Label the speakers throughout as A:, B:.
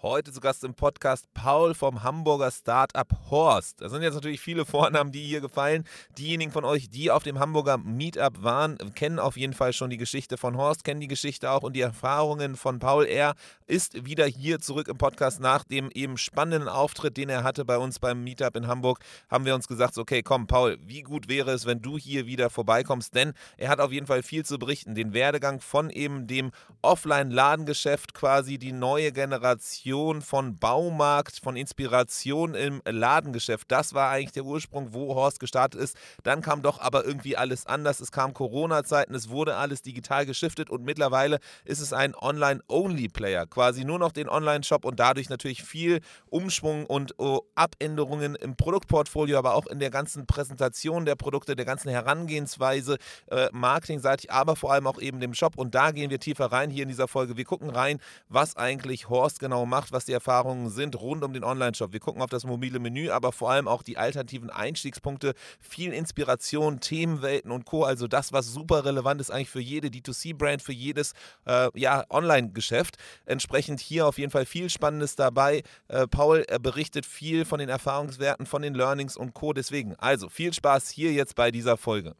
A: Heute zu Gast im Podcast Paul vom Hamburger Startup Horst. Das sind jetzt natürlich viele Vornamen, die hier gefallen. Diejenigen von euch, die auf dem Hamburger Meetup waren, kennen auf jeden Fall schon die Geschichte von Horst, kennen die Geschichte auch und die Erfahrungen von Paul. Er ist wieder hier zurück im Podcast nach dem eben spannenden Auftritt, den er hatte bei uns beim Meetup in Hamburg. Haben wir uns gesagt, okay, komm, Paul, wie gut wäre es, wenn du hier wieder vorbeikommst? Denn er hat auf jeden Fall viel zu berichten. Den Werdegang von eben dem Offline-Ladengeschäft, quasi die neue Generation Inspiration von Baumarkt, von Inspiration im Ladengeschäft. Das war eigentlich der Ursprung, wo Horst gestartet ist. Dann kam doch aber irgendwie alles anders. Es kam Corona-Zeiten, es wurde alles digital geschiftet und mittlerweile ist es ein Online-Only-Player. Quasi nur noch den Online-Shop und dadurch natürlich viel Umschwung und oh, Abänderungen im Produktportfolio, aber auch in der ganzen Präsentation der Produkte, der ganzen Herangehensweise, äh, marketingseitig, aber vor allem auch eben dem Shop. Und da gehen wir tiefer rein hier in dieser Folge. Wir gucken rein, was eigentlich Horst genau macht macht, was die Erfahrungen sind rund um den Online-Shop. Wir gucken auf das mobile Menü, aber vor allem auch die alternativen Einstiegspunkte, viel Inspiration, Themenwelten und Co. Also das, was super relevant ist eigentlich für jede D2C-Brand, für jedes äh, ja, Online-Geschäft. Entsprechend hier auf jeden Fall viel Spannendes dabei. Äh, Paul er berichtet viel von den Erfahrungswerten, von den Learnings und Co. Deswegen, also viel Spaß hier jetzt bei dieser Folge.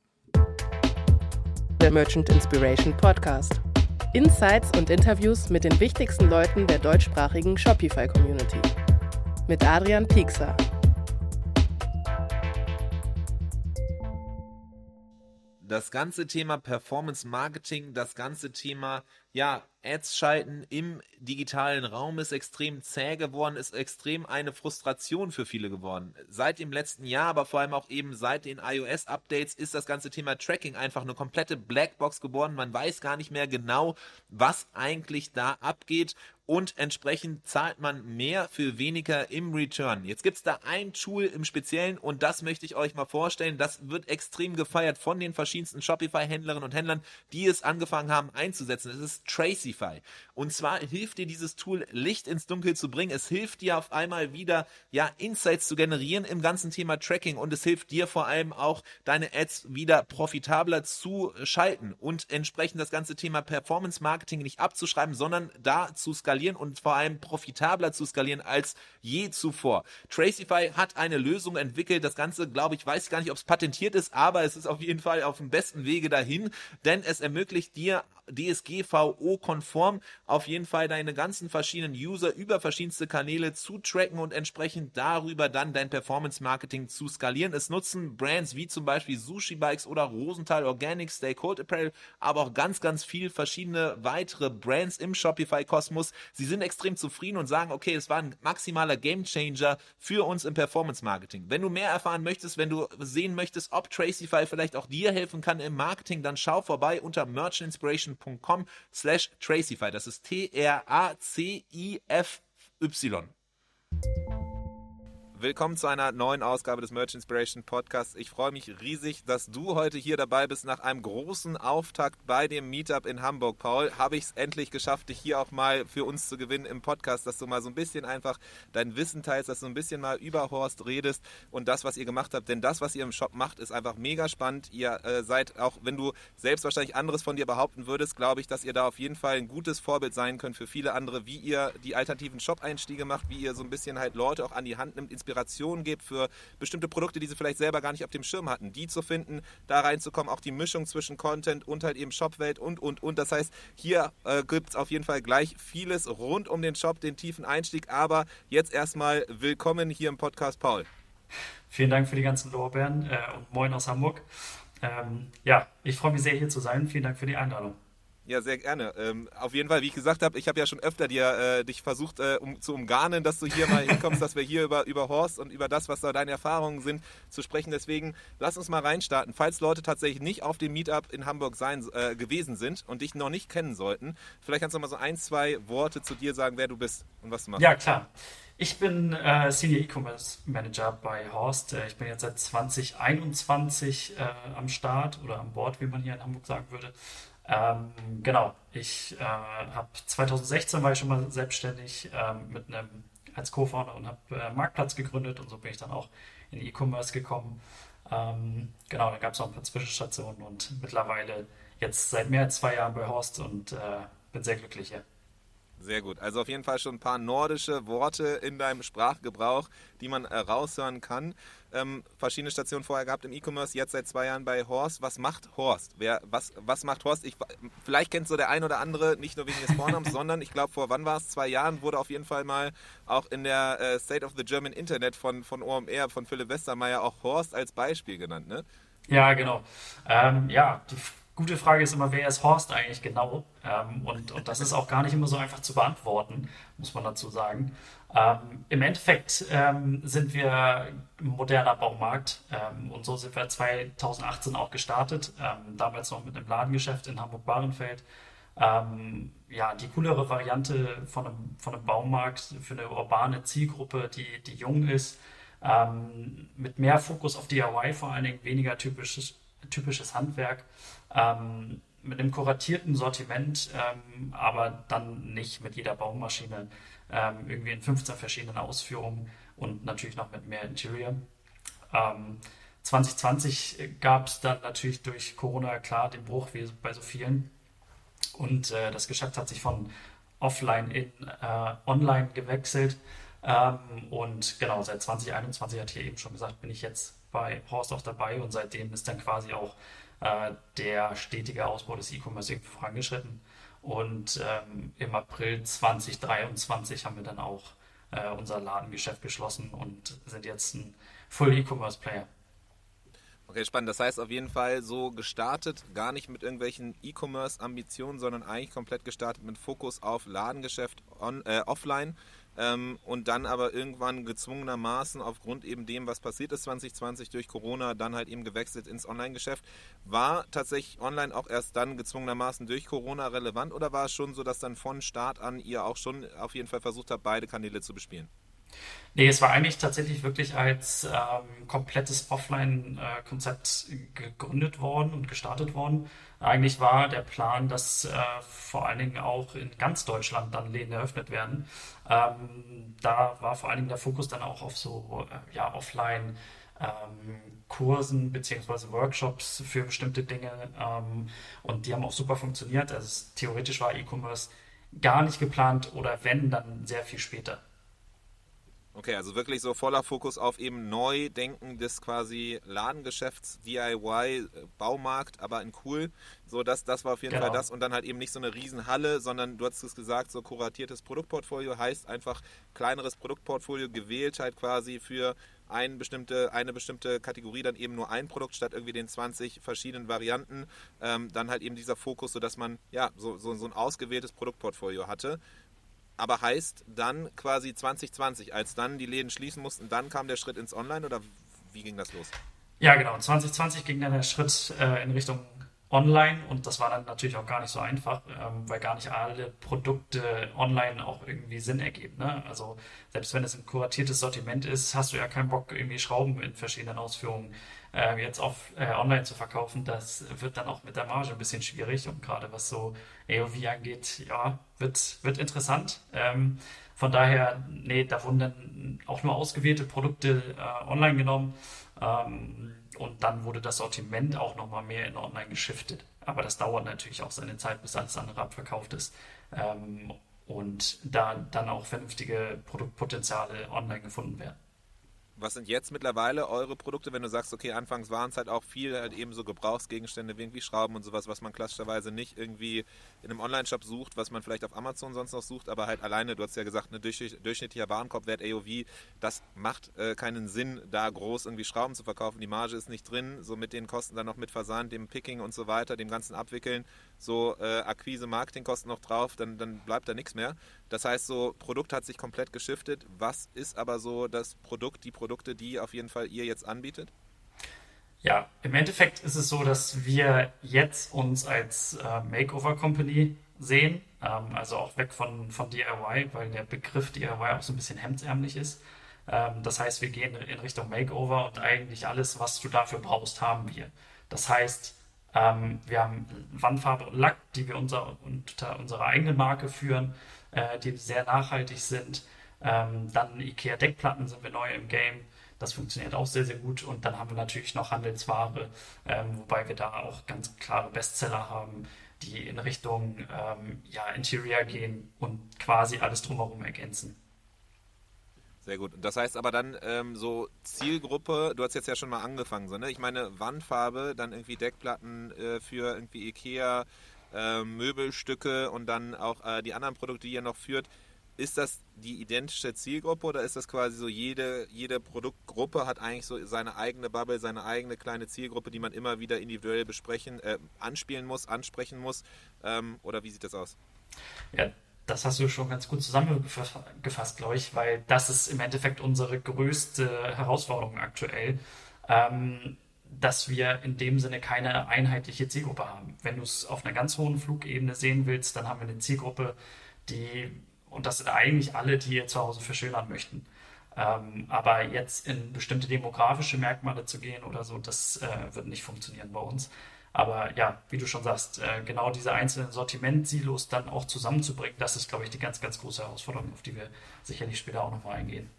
B: Der Merchant Inspiration Podcast. Insights und Interviews mit den wichtigsten Leuten der deutschsprachigen Shopify-Community. Mit Adrian Piekser.
A: Das ganze Thema Performance Marketing, das ganze Thema ja, Ads schalten im digitalen Raum ist extrem zäh geworden, ist extrem eine Frustration für viele geworden. Seit dem letzten Jahr, aber vor allem auch eben seit den iOS-Updates ist das ganze Thema Tracking einfach eine komplette Blackbox geworden. Man weiß gar nicht mehr genau, was eigentlich da abgeht und entsprechend zahlt man mehr für weniger im Return. Jetzt gibt es da ein Tool im Speziellen und das möchte ich euch mal vorstellen. Das wird extrem gefeiert von den verschiedensten Shopify-Händlerinnen und Händlern, die es angefangen haben einzusetzen. Es ist Tracify. Und zwar hilft dir dieses Tool, Licht ins Dunkel zu bringen. Es hilft dir auf einmal wieder, ja, Insights zu generieren im ganzen Thema Tracking und es hilft dir vor allem auch, deine Ads wieder profitabler zu schalten und entsprechend das ganze Thema Performance Marketing nicht abzuschreiben, sondern da zu skalieren und vor allem profitabler zu skalieren als je zuvor. Tracify hat eine Lösung entwickelt. Das Ganze, glaube ich, weiß gar nicht, ob es patentiert ist, aber es ist auf jeden Fall auf dem besten Wege dahin, denn es ermöglicht dir DSGVO-konform auf jeden Fall deine ganzen verschiedenen User über verschiedenste Kanäle zu tracken und entsprechend darüber dann dein Performance-Marketing zu skalieren. Es nutzen Brands wie zum Beispiel Sushi Bikes oder Rosenthal Organic, Stay Cold Apparel, aber auch ganz, ganz viel verschiedene weitere Brands im Shopify-Kosmos. Sie sind extrem zufrieden und sagen, okay, es war ein maximaler Gamechanger für uns im Performance-Marketing. Wenn du mehr erfahren möchtest, wenn du sehen möchtest, ob Tracify vielleicht auch dir helfen kann im Marketing, dann schau vorbei unter merchantinspiration patreon.com slash Tracify. Das ist T-R-A-C-I-F-Y. Willkommen zu einer neuen Ausgabe des Merch Inspiration Podcasts. Ich freue mich riesig, dass du heute hier dabei bist. Nach einem großen Auftakt bei dem Meetup in Hamburg, Paul, habe ich es endlich geschafft, dich hier auch mal für uns zu gewinnen im Podcast, dass du mal so ein bisschen einfach dein Wissen teilst, dass du ein bisschen mal über Horst redest und das, was ihr gemacht habt. Denn das, was ihr im Shop macht, ist einfach mega spannend. Ihr äh, seid, auch wenn du selbst wahrscheinlich anderes von dir behaupten würdest, glaube ich, dass ihr da auf jeden Fall ein gutes Vorbild sein könnt für viele andere, wie ihr die alternativen Shop-Einstiege macht, wie ihr so ein bisschen halt Leute auch an die Hand nimmt, Inspiration gibt für bestimmte Produkte, die sie vielleicht selber gar nicht auf dem Schirm hatten, die zu finden, da reinzukommen, auch die Mischung zwischen Content und halt eben Shopwelt und, und, und. Das heißt, hier äh, gibt es auf jeden Fall gleich vieles rund um den Shop, den tiefen Einstieg, aber jetzt erstmal willkommen hier im Podcast, Paul.
C: Vielen Dank für die ganzen Lorbeeren äh, und moin aus Hamburg. Ähm, ja, ich freue mich sehr hier zu sein. Vielen Dank für die Einladung.
A: Ja, sehr gerne. Ähm, auf jeden Fall, wie ich gesagt habe, ich habe ja schon öfter dir, äh, dich versucht äh, um, zu umgarnen, dass du hier mal hinkommst, dass wir hier über, über Horst und über das, was da deine Erfahrungen sind, zu sprechen. Deswegen lass uns mal reinstarten. Falls Leute tatsächlich nicht auf dem Meetup in Hamburg sein, äh, gewesen sind und dich noch nicht kennen sollten, vielleicht kannst du mal so ein, zwei Worte zu dir sagen, wer du bist und was du machst.
C: Ja, klar. Ich bin äh, Senior E-Commerce Manager bei Horst. Äh, ich bin jetzt seit 2021 äh, am Start oder an Bord, wie man hier in Hamburg sagen würde. Ähm, genau, ich äh, habe 2016 war ich schon mal selbstständig ähm, mit einem als Co-Founder und habe äh, Marktplatz gegründet und so bin ich dann auch in E-Commerce gekommen. Ähm, genau, da gab es auch ein paar Zwischenstationen und mittlerweile jetzt seit mehr als zwei Jahren bei Horst und äh, bin sehr glücklich hier.
A: Sehr gut. Also auf jeden Fall schon ein paar nordische Worte in deinem Sprachgebrauch, die man äh, raushören kann. Ähm, verschiedene Stationen vorher gehabt im E-Commerce, jetzt seit zwei Jahren bei Horst. Was macht Horst? Wer, was, was macht Horst? Ich, vielleicht kennt so der ein oder andere, nicht nur wegen des Vornamens, sondern ich glaube, vor wann war es? Zwei Jahren wurde auf jeden Fall mal auch in der äh, State of the German Internet von, von OMR, von Philipp Westermeier, auch Horst als Beispiel genannt, ne?
C: Ja, genau. Ähm, ja, gute Frage ist immer, wer ist Horst eigentlich genau? Ähm, und, und das ist auch gar nicht immer so einfach zu beantworten, muss man dazu sagen. Ähm, Im Endeffekt ähm, sind wir ein moderner Baumarkt ähm, und so sind wir 2018 auch gestartet, ähm, damals noch mit einem Ladengeschäft in Hamburg-Bahrenfeld. Ähm, ja, die coolere Variante von einem, von einem Baumarkt für eine urbane Zielgruppe, die, die jung ist, mit mehr Fokus auf DIY, vor allen Dingen weniger typisches, typisches Handwerk ähm, mit einem kuratierten Sortiment, ähm, aber dann nicht mit jeder Baumaschine ähm, irgendwie in 15 verschiedenen Ausführungen und natürlich noch mit mehr Interior. 2020 gab es dann natürlich durch Corona klar den Bruch wie bei so vielen und äh, das Geschäft hat sich von offline in äh, online gewechselt. Ähm, und genau, seit 2021 hat hier eben schon gesagt, bin ich jetzt bei Horst auch dabei und seitdem ist dann quasi auch äh, der stetige Ausbau des E-Commerce vorangeschritten. Und ähm, im April 2023 haben wir dann auch äh, unser Ladengeschäft geschlossen und sind jetzt ein Full E-Commerce Player.
A: Okay, spannend. Das heißt auf jeden Fall so gestartet, gar nicht mit irgendwelchen E-Commerce-Ambitionen, sondern eigentlich komplett gestartet mit Fokus auf Ladengeschäft on, äh, offline ähm, und dann aber irgendwann gezwungenermaßen aufgrund eben dem, was passiert ist 2020 durch Corona, dann halt eben gewechselt ins Online-Geschäft. War tatsächlich online auch erst dann gezwungenermaßen durch Corona relevant oder war es schon so, dass dann von Start an ihr auch schon auf jeden Fall versucht habt, beide Kanäle zu bespielen?
C: Nee, es war eigentlich tatsächlich wirklich als ähm, komplettes Offline-Konzept gegründet worden und gestartet worden. Eigentlich war der Plan, dass äh, vor allen Dingen auch in ganz Deutschland dann Läden eröffnet werden. Ähm, da war vor allen Dingen der Fokus dann auch auf so äh, ja, Offline- ähm, Kursen beziehungsweise Workshops für bestimmte Dinge ähm, und die haben auch super funktioniert. Also theoretisch war E-Commerce gar nicht geplant oder wenn, dann sehr viel später.
A: Okay, also wirklich so voller Fokus auf eben Neudenken des quasi Ladengeschäfts, DIY, Baumarkt, aber in cool. So, das, das war auf jeden genau. Fall das. Und dann halt eben nicht so eine Riesenhalle, sondern du hast es gesagt, so kuratiertes Produktportfolio heißt einfach kleineres Produktportfolio gewählt halt quasi für ein bestimmte, eine bestimmte Kategorie dann eben nur ein Produkt statt irgendwie den 20 verschiedenen Varianten. Ähm, dann halt eben dieser Fokus, sodass man ja so, so, so ein ausgewähltes Produktportfolio hatte aber heißt dann quasi 2020, als dann die Läden schließen mussten, dann kam der Schritt ins Online oder wie ging das los?
C: Ja, genau. 2020 ging dann der Schritt äh, in Richtung Online und das war dann natürlich auch gar nicht so einfach, ähm, weil gar nicht alle Produkte online auch irgendwie Sinn ergeben. Ne? Also selbst wenn es ein kuratiertes Sortiment ist, hast du ja keinen Bock, irgendwie Schrauben in verschiedenen Ausführungen äh, jetzt auf äh, online zu verkaufen. Das wird dann auch mit der Marge ein bisschen schwierig und gerade was so AOV angeht, ja, wird, wird interessant. Ähm, von daher, nee, da wurden dann auch nur ausgewählte Produkte äh, online genommen. Ähm, und dann wurde das Sortiment auch nochmal mehr in online geschiftet. Aber das dauert natürlich auch seine Zeit, bis alles andere abverkauft ist. Ähm, und da dann auch vernünftige Produktpotenziale online gefunden werden
A: was sind jetzt mittlerweile eure Produkte, wenn du sagst, okay, anfangs waren es halt auch viel halt eben so Gebrauchsgegenstände wie irgendwie Schrauben und sowas, was man klassischerweise nicht irgendwie in einem Online-Shop sucht, was man vielleicht auf Amazon sonst noch sucht, aber halt alleine, du hast ja gesagt, ein durchschnittlicher Warenkorbwert AOV, das macht äh, keinen Sinn, da groß irgendwie Schrauben zu verkaufen. Die Marge ist nicht drin, so mit den Kosten dann noch mit Versand, dem Picking und so weiter, dem ganzen Abwickeln, so äh, Akquise, Marketingkosten noch drauf, dann, dann bleibt da nichts mehr. Das heißt, so Produkt hat sich komplett geschiftet. Was ist aber so das Produkt, die Produkte, die auf jeden Fall ihr jetzt anbietet?
C: Ja, im Endeffekt ist es so, dass wir jetzt uns als äh, Makeover Company sehen, ähm, also auch weg von, von DIY, weil der Begriff DIY auch so ein bisschen hemdsärmlich ist. Ähm, das heißt, wir gehen in Richtung Makeover und eigentlich alles, was du dafür brauchst, haben wir. Das heißt, ähm, wir haben Wandfarbe und Lack, die wir unser, unter unserer eigenen Marke führen, äh, die sehr nachhaltig sind. Ähm, dann IKEA Deckplatten sind wir neu im Game. Das funktioniert auch sehr, sehr gut. Und dann haben wir natürlich noch Handelsware, ähm, wobei wir da auch ganz klare Bestseller haben, die in Richtung ähm, ja, Interior gehen und quasi alles drumherum ergänzen.
A: Sehr gut. Das heißt aber dann ähm, so Zielgruppe, du hast jetzt ja schon mal angefangen, so, ne? Ich meine Wandfarbe, dann irgendwie Deckplatten äh, für irgendwie Ikea, äh, Möbelstücke und dann auch äh, die anderen Produkte, die ihr noch führt. Ist das die identische Zielgruppe oder ist das quasi so, jede, jede Produktgruppe hat eigentlich so seine eigene Bubble, seine eigene kleine Zielgruppe, die man immer wieder individuell besprechen, äh, anspielen muss, ansprechen muss? Ähm, oder wie sieht das aus?
C: Ja, das hast du schon ganz gut zusammengefasst, glaube ich, weil das ist im Endeffekt unsere größte Herausforderung aktuell, ähm, dass wir in dem Sinne keine einheitliche Zielgruppe haben. Wenn du es auf einer ganz hohen Flugebene sehen willst, dann haben wir eine Zielgruppe, die, und das sind eigentlich alle, die ihr zu Hause verschönern möchten. Ähm, aber jetzt in bestimmte demografische Merkmale zu gehen oder so, das äh, wird nicht funktionieren bei uns. Aber ja, wie du schon sagst, äh, genau diese einzelnen Sortimentsilos dann auch zusammenzubringen, das ist, glaube ich, die ganz, ganz große Herausforderung, auf die wir sicherlich später auch nochmal eingehen.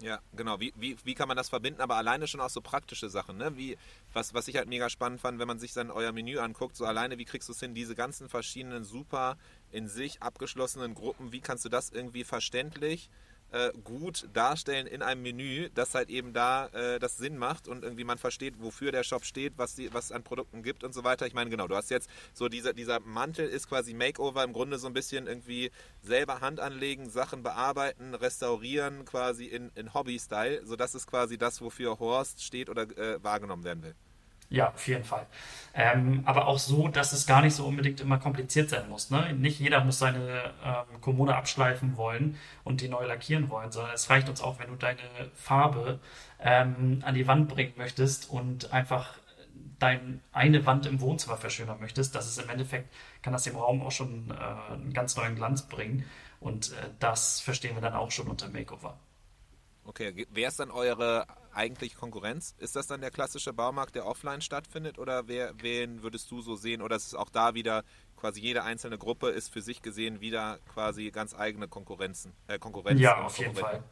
A: Ja, genau. Wie, wie, wie kann man das verbinden? Aber alleine schon auch so praktische Sachen, ne? Wie, was, was ich halt mega spannend fand, wenn man sich dann euer Menü anguckt, so alleine, wie kriegst du es hin, diese ganzen verschiedenen super in sich abgeschlossenen Gruppen, wie kannst du das irgendwie verständlich äh, gut darstellen in einem Menü, das halt eben da äh, das Sinn macht und irgendwie man versteht, wofür der Shop steht, was, die, was es an Produkten gibt und so weiter. Ich meine, genau, du hast jetzt so dieser, dieser Mantel ist quasi Makeover im Grunde so ein bisschen irgendwie selber Hand anlegen, Sachen bearbeiten, restaurieren, quasi in, in Hobby-Style. So das ist quasi das, wofür Horst steht oder äh, wahrgenommen werden will.
C: Ja, auf jeden Fall. Ähm, aber auch so, dass es gar nicht so unbedingt immer kompliziert sein muss. Ne? Nicht jeder muss seine ähm, Kommode abschleifen wollen und die neu lackieren wollen, sondern es reicht uns auch, wenn du deine Farbe ähm, an die Wand bringen möchtest und einfach deine eine Wand im Wohnzimmer verschönern möchtest. Das ist im Endeffekt, kann das dem Raum auch schon äh, einen ganz neuen Glanz bringen. Und äh, das verstehen wir dann auch schon unter Makeover.
A: Okay, wer ist dann eure eigentliche Konkurrenz? Ist das dann der klassische Baumarkt, der offline stattfindet oder wer, wen würdest du so sehen? Oder ist es auch da wieder quasi jede einzelne Gruppe ist für sich gesehen wieder quasi ganz eigene Konkurrenzen?
C: Äh, Konkurrenzen ja, auf jeden Fall.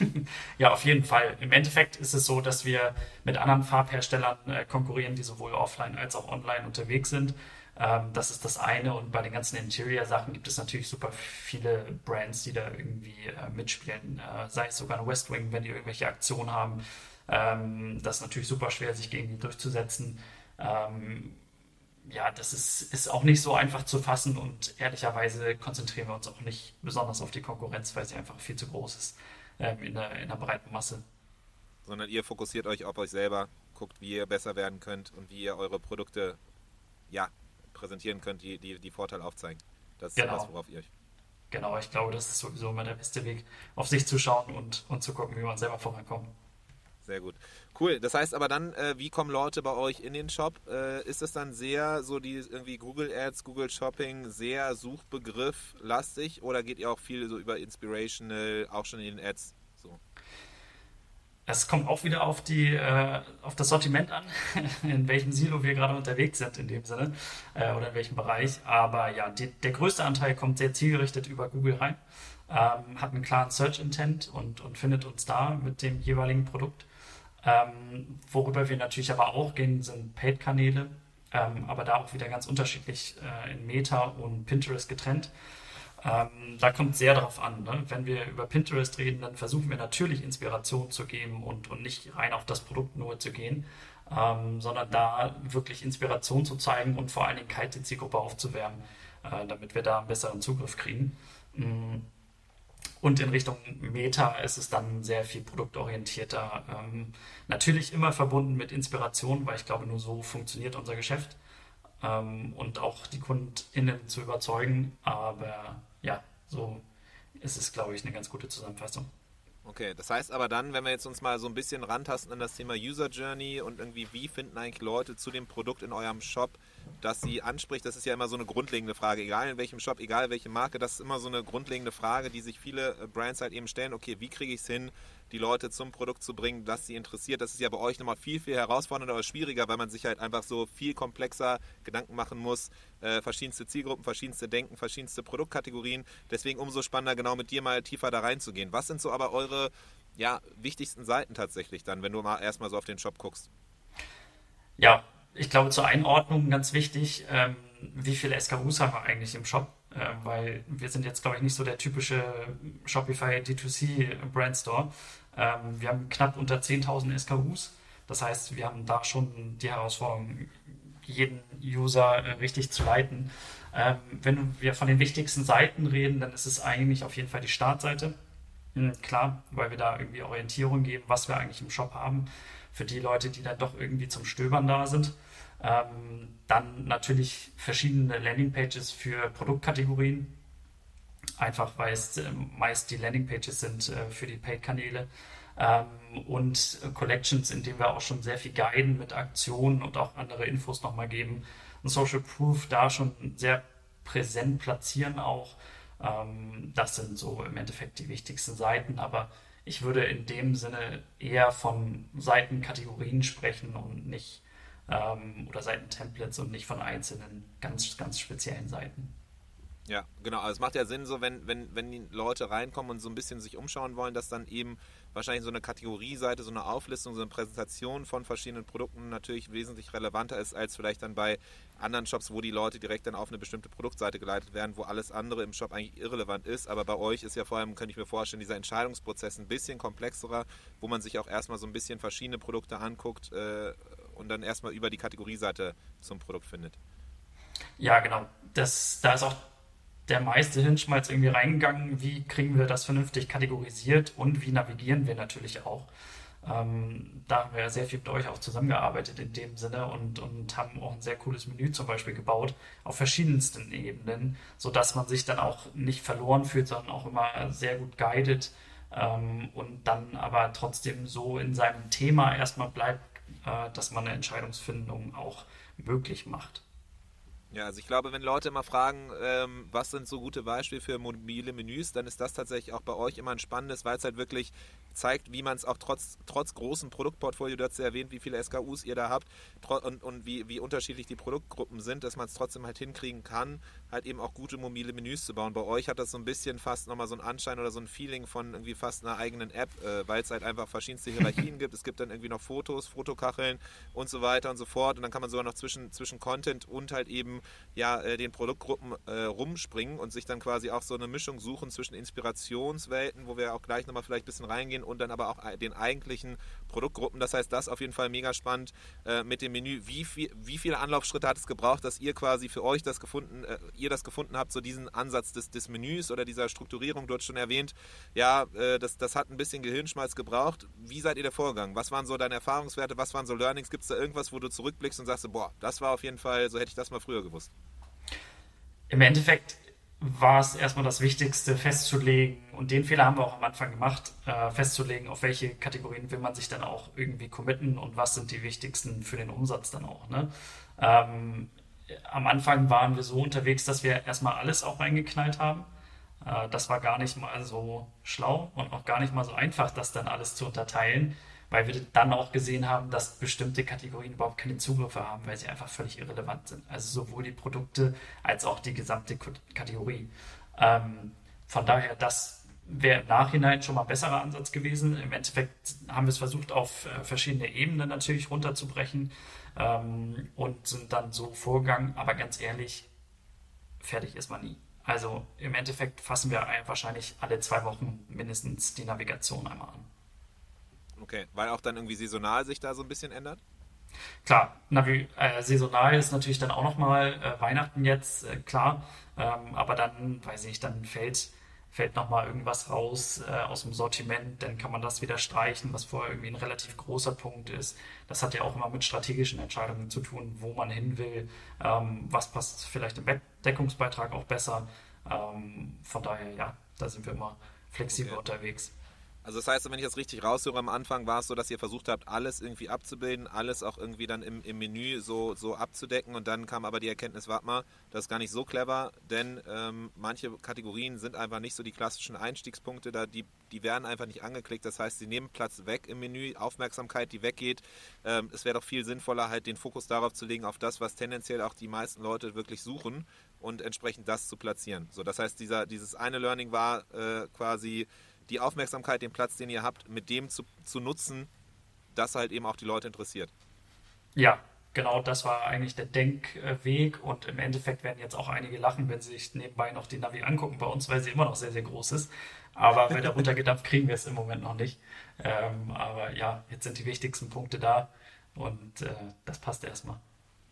C: ja, auf jeden Fall. Im Endeffekt ist es so, dass wir mit anderen Farbherstellern äh, konkurrieren, die sowohl offline als auch online unterwegs sind. Ähm, das ist das eine. Und bei den ganzen Interior-Sachen gibt es natürlich super viele Brands, die da irgendwie äh, mitspielen. Äh, sei es sogar ein West Wing, wenn die irgendwelche Aktionen haben. Ähm, das ist natürlich super schwer, sich gegen die durchzusetzen. Ähm, ja, das ist, ist auch nicht so einfach zu fassen und ehrlicherweise konzentrieren wir uns auch nicht besonders auf die Konkurrenz, weil sie einfach viel zu groß ist ähm, in, der, in der breiten Masse.
A: Sondern ihr fokussiert euch auf euch selber, guckt, wie ihr besser werden könnt und wie ihr eure Produkte ja, präsentieren könnt, die, die, die Vorteile aufzeigen. Das ist genau. das, worauf ihr euch.
C: Genau, ich glaube, das ist sowieso immer der beste Weg, auf sich zu schauen und, und zu gucken, wie man selber vorankommt.
A: Sehr gut. Cool. Das heißt aber dann, äh, wie kommen Leute bei euch in den Shop? Äh, ist es dann sehr so die irgendwie Google Ads, Google Shopping, sehr Suchbegriff lastig oder geht ihr auch viel so über Inspirational, auch schon in den Ads?
C: Es kommt auch wieder auf, die, äh, auf das Sortiment an, in welchem Silo wir gerade unterwegs sind in dem Sinne äh, oder in welchem Bereich. Aber ja, die, der größte Anteil kommt sehr zielgerichtet über Google rein, ähm, hat einen klaren Search Intent und, und findet uns da mit dem jeweiligen Produkt. Ähm, worüber wir natürlich aber auch gehen, sind Paid-Kanäle, ähm, aber da auch wieder ganz unterschiedlich äh, in Meta und Pinterest getrennt. Ähm, da kommt sehr darauf an. Ne? Wenn wir über Pinterest reden, dann versuchen wir natürlich Inspiration zu geben und, und nicht rein auf das Produkt nur zu gehen, ähm, sondern da wirklich Inspiration zu zeigen und vor allen Dingen kalte Zielgruppe aufzuwärmen, äh, damit wir da einen besseren Zugriff kriegen. Mm. Und in Richtung Meta ist es dann sehr viel produktorientierter. Ähm, natürlich immer verbunden mit Inspiration, weil ich glaube, nur so funktioniert unser Geschäft ähm, und auch die KundInnen zu überzeugen. Aber ja, so ist es, glaube ich, eine ganz gute Zusammenfassung.
A: Okay, das heißt aber dann, wenn wir jetzt uns mal so ein bisschen rantasten an das Thema User Journey und irgendwie, wie finden eigentlich Leute zu dem Produkt in eurem Shop, das sie anspricht, das ist ja immer so eine grundlegende Frage, egal in welchem Shop, egal welche Marke, das ist immer so eine grundlegende Frage, die sich viele äh, Brands halt eben stellen, okay, wie kriege ich es hin, die Leute zum Produkt zu bringen, das sie interessiert. Das ist ja bei euch nochmal viel, viel herausfordernder oder schwieriger, weil man sich halt einfach so viel komplexer Gedanken machen muss. Äh, verschiedenste Zielgruppen, verschiedenste Denken, verschiedenste Produktkategorien. Deswegen umso spannender, genau mit dir mal tiefer da reinzugehen. Was sind so aber eure ja, wichtigsten Seiten tatsächlich dann, wenn du mal erstmal so auf den Shop guckst?
C: Ja, ich glaube, zur Einordnung ganz wichtig, ähm, wie viele SKUs haben wir eigentlich im Shop? Äh, weil wir sind jetzt, glaube ich, nicht so der typische Shopify D2C Brand Store. Ähm, wir haben knapp unter 10.000 SKUs. Das heißt, wir haben da schon die Herausforderung, jeden User äh, richtig zu leiten. Ähm, wenn wir von den wichtigsten Seiten reden, dann ist es eigentlich auf jeden Fall die Startseite. Mhm, klar, weil wir da irgendwie Orientierung geben, was wir eigentlich im Shop haben, für die Leute, die dann doch irgendwie zum Stöbern da sind. Ähm, dann natürlich verschiedene Landingpages für Produktkategorien, einfach weil es äh, meist die Landingpages sind äh, für die Paid-Kanäle. Ähm, und Collections, in denen wir auch schon sehr viel guiden mit Aktionen und auch andere Infos nochmal geben. Und Social Proof da schon sehr präsent platzieren auch. Ähm, das sind so im Endeffekt die wichtigsten Seiten, aber ich würde in dem Sinne eher von Seitenkategorien sprechen und nicht ähm, oder Seitentemplates und nicht von einzelnen ganz, ganz speziellen Seiten.
A: Ja, genau. Also es macht ja Sinn, so wenn, wenn, wenn die Leute reinkommen und so ein bisschen sich umschauen wollen, dass dann eben wahrscheinlich so eine Kategorieseite, so eine Auflistung, so eine Präsentation von verschiedenen Produkten natürlich wesentlich relevanter ist, als vielleicht dann bei anderen Shops, wo die Leute direkt dann auf eine bestimmte Produktseite geleitet werden, wo alles andere im Shop eigentlich irrelevant ist. Aber bei euch ist ja vor allem, könnte ich mir vorstellen, dieser Entscheidungsprozess ein bisschen komplexerer, wo man sich auch erstmal so ein bisschen verschiedene Produkte anguckt äh, und dann erstmal über die Kategorieseite zum Produkt findet.
C: Ja, genau. Das, da ist auch der meiste Hirnschmalz irgendwie reingegangen. Wie kriegen wir das vernünftig kategorisiert und wie navigieren wir natürlich auch? Ähm, da haben wir sehr viel mit euch auch zusammengearbeitet in dem Sinne und, und haben auch ein sehr cooles Menü zum Beispiel gebaut auf verschiedensten Ebenen, sodass man sich dann auch nicht verloren fühlt, sondern auch immer sehr gut guided ähm, und dann aber trotzdem so in seinem Thema erstmal bleibt, dass man eine Entscheidungsfindung auch möglich macht.
A: Ja, also ich glaube, wenn Leute immer fragen, ähm, was sind so gute Beispiele für mobile Menüs, dann ist das tatsächlich auch bei euch immer ein spannendes, weil es halt wirklich zeigt, wie man es auch trotz, trotz großem Produktportfolio, du hast ja erwähnt, wie viele SKUs ihr da habt und, und wie, wie unterschiedlich die Produktgruppen sind, dass man es trotzdem halt hinkriegen kann, halt eben auch gute mobile Menüs zu bauen. Bei euch hat das so ein bisschen fast nochmal so einen Anschein oder so ein Feeling von irgendwie fast einer eigenen App, äh, weil es halt einfach verschiedenste Hierarchien gibt. Es gibt dann irgendwie noch Fotos, Fotokacheln und so weiter und so fort. Und dann kann man sogar noch zwischen, zwischen Content und halt eben ja äh, den Produktgruppen äh, rumspringen und sich dann quasi auch so eine Mischung suchen zwischen Inspirationswelten, wo wir auch gleich nochmal vielleicht ein bisschen reingehen und dann aber auch den eigentlichen Produktgruppen. Das heißt, das auf jeden Fall mega spannend äh, mit dem Menü. Wie, viel, wie viele Anlaufschritte hat es gebraucht, dass ihr quasi für euch das gefunden, äh, ihr das gefunden habt, so diesen Ansatz des, des Menüs oder dieser Strukturierung? Hast schon erwähnt, ja, äh, das, das hat ein bisschen Gehirnschmalz gebraucht. Wie seid ihr der Vorgang? Was waren so deine Erfahrungswerte? Was waren so Learnings? Gibt es da irgendwas, wo du zurückblickst und sagst, boah, das war auf jeden Fall, so hätte ich das mal früher gewusst?
C: Im Endeffekt war es erstmal das Wichtigste festzulegen, und den Fehler haben wir auch am Anfang gemacht, äh, festzulegen, auf welche Kategorien will man sich dann auch irgendwie committen und was sind die wichtigsten für den Umsatz dann auch. Ne? Ähm, am Anfang waren wir so unterwegs, dass wir erstmal alles auch reingeknallt haben. Äh, das war gar nicht mal so schlau und auch gar nicht mal so einfach, das dann alles zu unterteilen weil wir dann auch gesehen haben, dass bestimmte Kategorien überhaupt keine Zugriffe haben, weil sie einfach völlig irrelevant sind. Also sowohl die Produkte als auch die gesamte Kategorie. Ähm, von daher, das wäre im Nachhinein schon mal ein besserer Ansatz gewesen. Im Endeffekt haben wir es versucht, auf äh, verschiedene Ebenen natürlich runterzubrechen ähm, und sind dann so vorgegangen. Aber ganz ehrlich, fertig ist man nie. Also im Endeffekt fassen wir wahrscheinlich alle zwei Wochen mindestens die Navigation einmal an.
A: Okay, weil auch dann irgendwie saisonal sich da so ein bisschen ändert?
C: Klar, Navi äh, saisonal ist natürlich dann auch nochmal äh, Weihnachten jetzt, äh, klar. Ähm, aber dann, weiß ich nicht, dann fällt, fällt nochmal irgendwas raus äh, aus dem Sortiment, dann kann man das wieder streichen, was vorher irgendwie ein relativ großer Punkt ist. Das hat ja auch immer mit strategischen Entscheidungen zu tun, wo man hin will, ähm, was passt vielleicht im Deckungsbeitrag auch besser. Ähm, von daher, ja, da sind wir immer flexibel okay. unterwegs.
A: Also das heißt, wenn ich das richtig raushöre, am Anfang war es so, dass ihr versucht habt, alles irgendwie abzubilden, alles auch irgendwie dann im, im Menü so, so abzudecken und dann kam aber die Erkenntnis, warte mal, das ist gar nicht so clever, denn ähm, manche Kategorien sind einfach nicht so die klassischen Einstiegspunkte, da die, die werden einfach nicht angeklickt, das heißt, sie nehmen Platz weg im Menü, Aufmerksamkeit, die weggeht. Ähm, es wäre doch viel sinnvoller, halt den Fokus darauf zu legen, auf das, was tendenziell auch die meisten Leute wirklich suchen und entsprechend das zu platzieren. So, das heißt, dieser, dieses eine Learning war äh, quasi die Aufmerksamkeit, den Platz, den ihr habt, mit dem zu, zu nutzen, das halt eben auch die Leute interessiert.
C: Ja, genau das war eigentlich der Denkweg und im Endeffekt werden jetzt auch einige lachen, wenn sie sich nebenbei noch die Navi angucken bei uns, weil sie immer noch sehr, sehr groß ist. Aber bei der runtergedampft kriegen wir es im Moment noch nicht. Ähm, aber ja, jetzt sind die wichtigsten Punkte da und äh, das passt erstmal.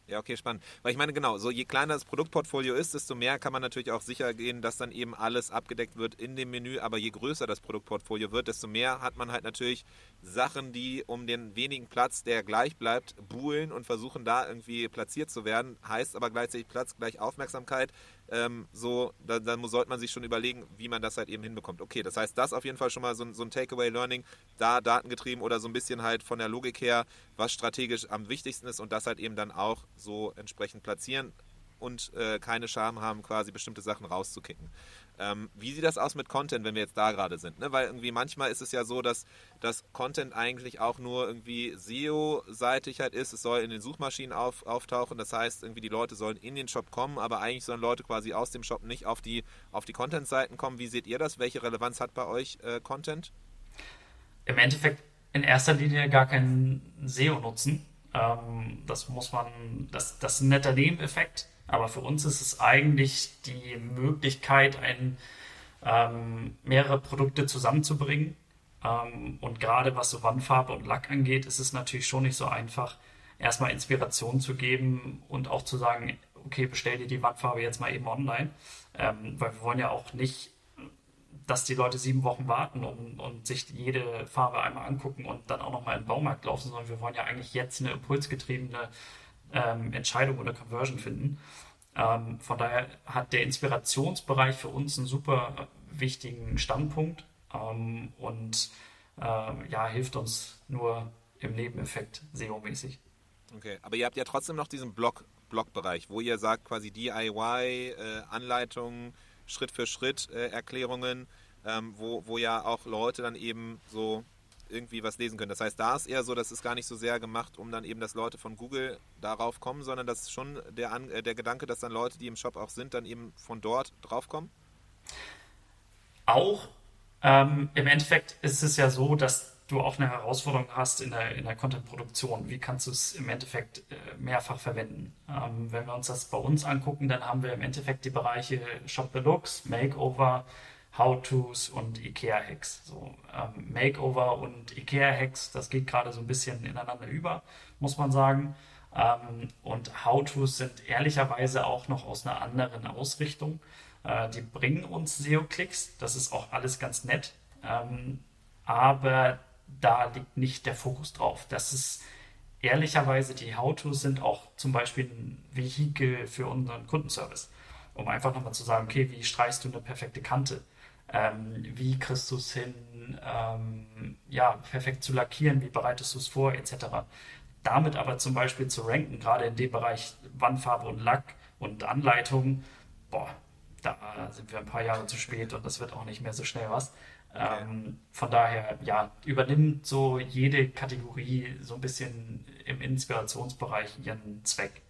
A: Ja, okay, spannend. Weil ich meine, genau, so je kleiner das Produktportfolio ist, desto mehr kann man natürlich auch sicher gehen, dass dann eben alles abgedeckt wird in dem Menü. Aber je größer das Produktportfolio wird, desto mehr hat man halt natürlich Sachen, die um den wenigen Platz, der gleich bleibt, buhlen und versuchen da irgendwie platziert zu werden. Heißt aber gleichzeitig Platz gleich Aufmerksamkeit ähm, so, dann, dann, sollte man sich schon überlegen, wie man das halt eben hinbekommt. Okay, das heißt, das auf jeden Fall schon mal so, so ein Takeaway-Learning, da datengetrieben oder so ein bisschen halt von der Logik her, was strategisch am wichtigsten ist und das halt eben dann auch so entsprechend platzieren und äh, keine Scham haben, quasi bestimmte Sachen rauszukicken. Ähm, wie sieht das aus mit Content, wenn wir jetzt da gerade sind? Ne? Weil irgendwie manchmal ist es ja so, dass das Content eigentlich auch nur irgendwie SEO-seitig halt ist. Es soll in den Suchmaschinen auf, auftauchen. Das heißt, irgendwie die Leute sollen in den Shop kommen, aber eigentlich sollen Leute quasi aus dem Shop nicht auf die, auf die Content-Seiten kommen. Wie seht ihr das? Welche Relevanz hat bei euch äh, Content?
C: Im Endeffekt in erster Linie gar keinen SEO-Nutzen. Ähm, das muss man, das, das ist ein netter Nebeneffekt aber für uns ist es eigentlich die Möglichkeit, ein, ähm, mehrere Produkte zusammenzubringen. Ähm, und gerade was so Wandfarbe und Lack angeht, ist es natürlich schon nicht so einfach, erstmal Inspiration zu geben und auch zu sagen, okay, bestell dir die Wandfarbe jetzt mal eben online. Ähm, weil wir wollen ja auch nicht, dass die Leute sieben Wochen warten und, und sich jede Farbe einmal angucken und dann auch nochmal in den Baumarkt laufen, sondern wir wollen ja eigentlich jetzt eine impulsgetriebene ähm, Entscheidung oder Conversion finden. Ähm, von daher hat der Inspirationsbereich für uns einen super wichtigen Standpunkt ähm, und äh, ja, hilft uns nur im Nebeneffekt SEO-mäßig.
A: Okay, aber ihr habt ja trotzdem noch diesen Blog, Blog-Bereich, wo ihr sagt quasi DIY, äh, Anleitungen, Schritt für Schritt äh, Erklärungen, ähm, wo, wo ja auch Leute dann eben so irgendwie was lesen können. Das heißt, da ist eher so, das ist gar nicht so sehr gemacht, um dann eben, dass Leute von Google darauf kommen, sondern das ist schon der, äh, der Gedanke, dass dann Leute, die im Shop auch sind, dann eben von dort drauf kommen?
C: Auch. Ähm, Im Endeffekt ist es ja so, dass du auch eine Herausforderung hast in der, in der Content-Produktion. Wie kannst du es im Endeffekt äh, mehrfach verwenden? Ähm, wenn wir uns das bei uns angucken, dann haben wir im Endeffekt die Bereiche Shop the Looks, Makeover, How-Tos und IKEA-Hacks. So, ähm, Makeover und IKEA-Hacks, das geht gerade so ein bisschen ineinander über, muss man sagen. Ähm, und How-Tos sind ehrlicherweise auch noch aus einer anderen Ausrichtung. Äh, die bringen uns SEO-Klicks, das ist auch alles ganz nett. Ähm, aber da liegt nicht der Fokus drauf. Das ist ehrlicherweise, die How-Tos sind auch zum Beispiel ein Vehikel für unseren Kundenservice um einfach nochmal zu sagen, okay, wie streichst du eine perfekte Kante? Ähm, wie kriegst du es hin, ähm, ja, perfekt zu lackieren, wie bereitest du es vor, etc. Damit aber zum Beispiel zu ranken, gerade in dem Bereich Wandfarbe und Lack und Anleitung, boah, da sind wir ein paar Jahre zu spät und das wird auch nicht mehr so schnell was. Ähm, von daher, ja, übernimmt so jede Kategorie so ein bisschen im Inspirationsbereich ihren Zweck.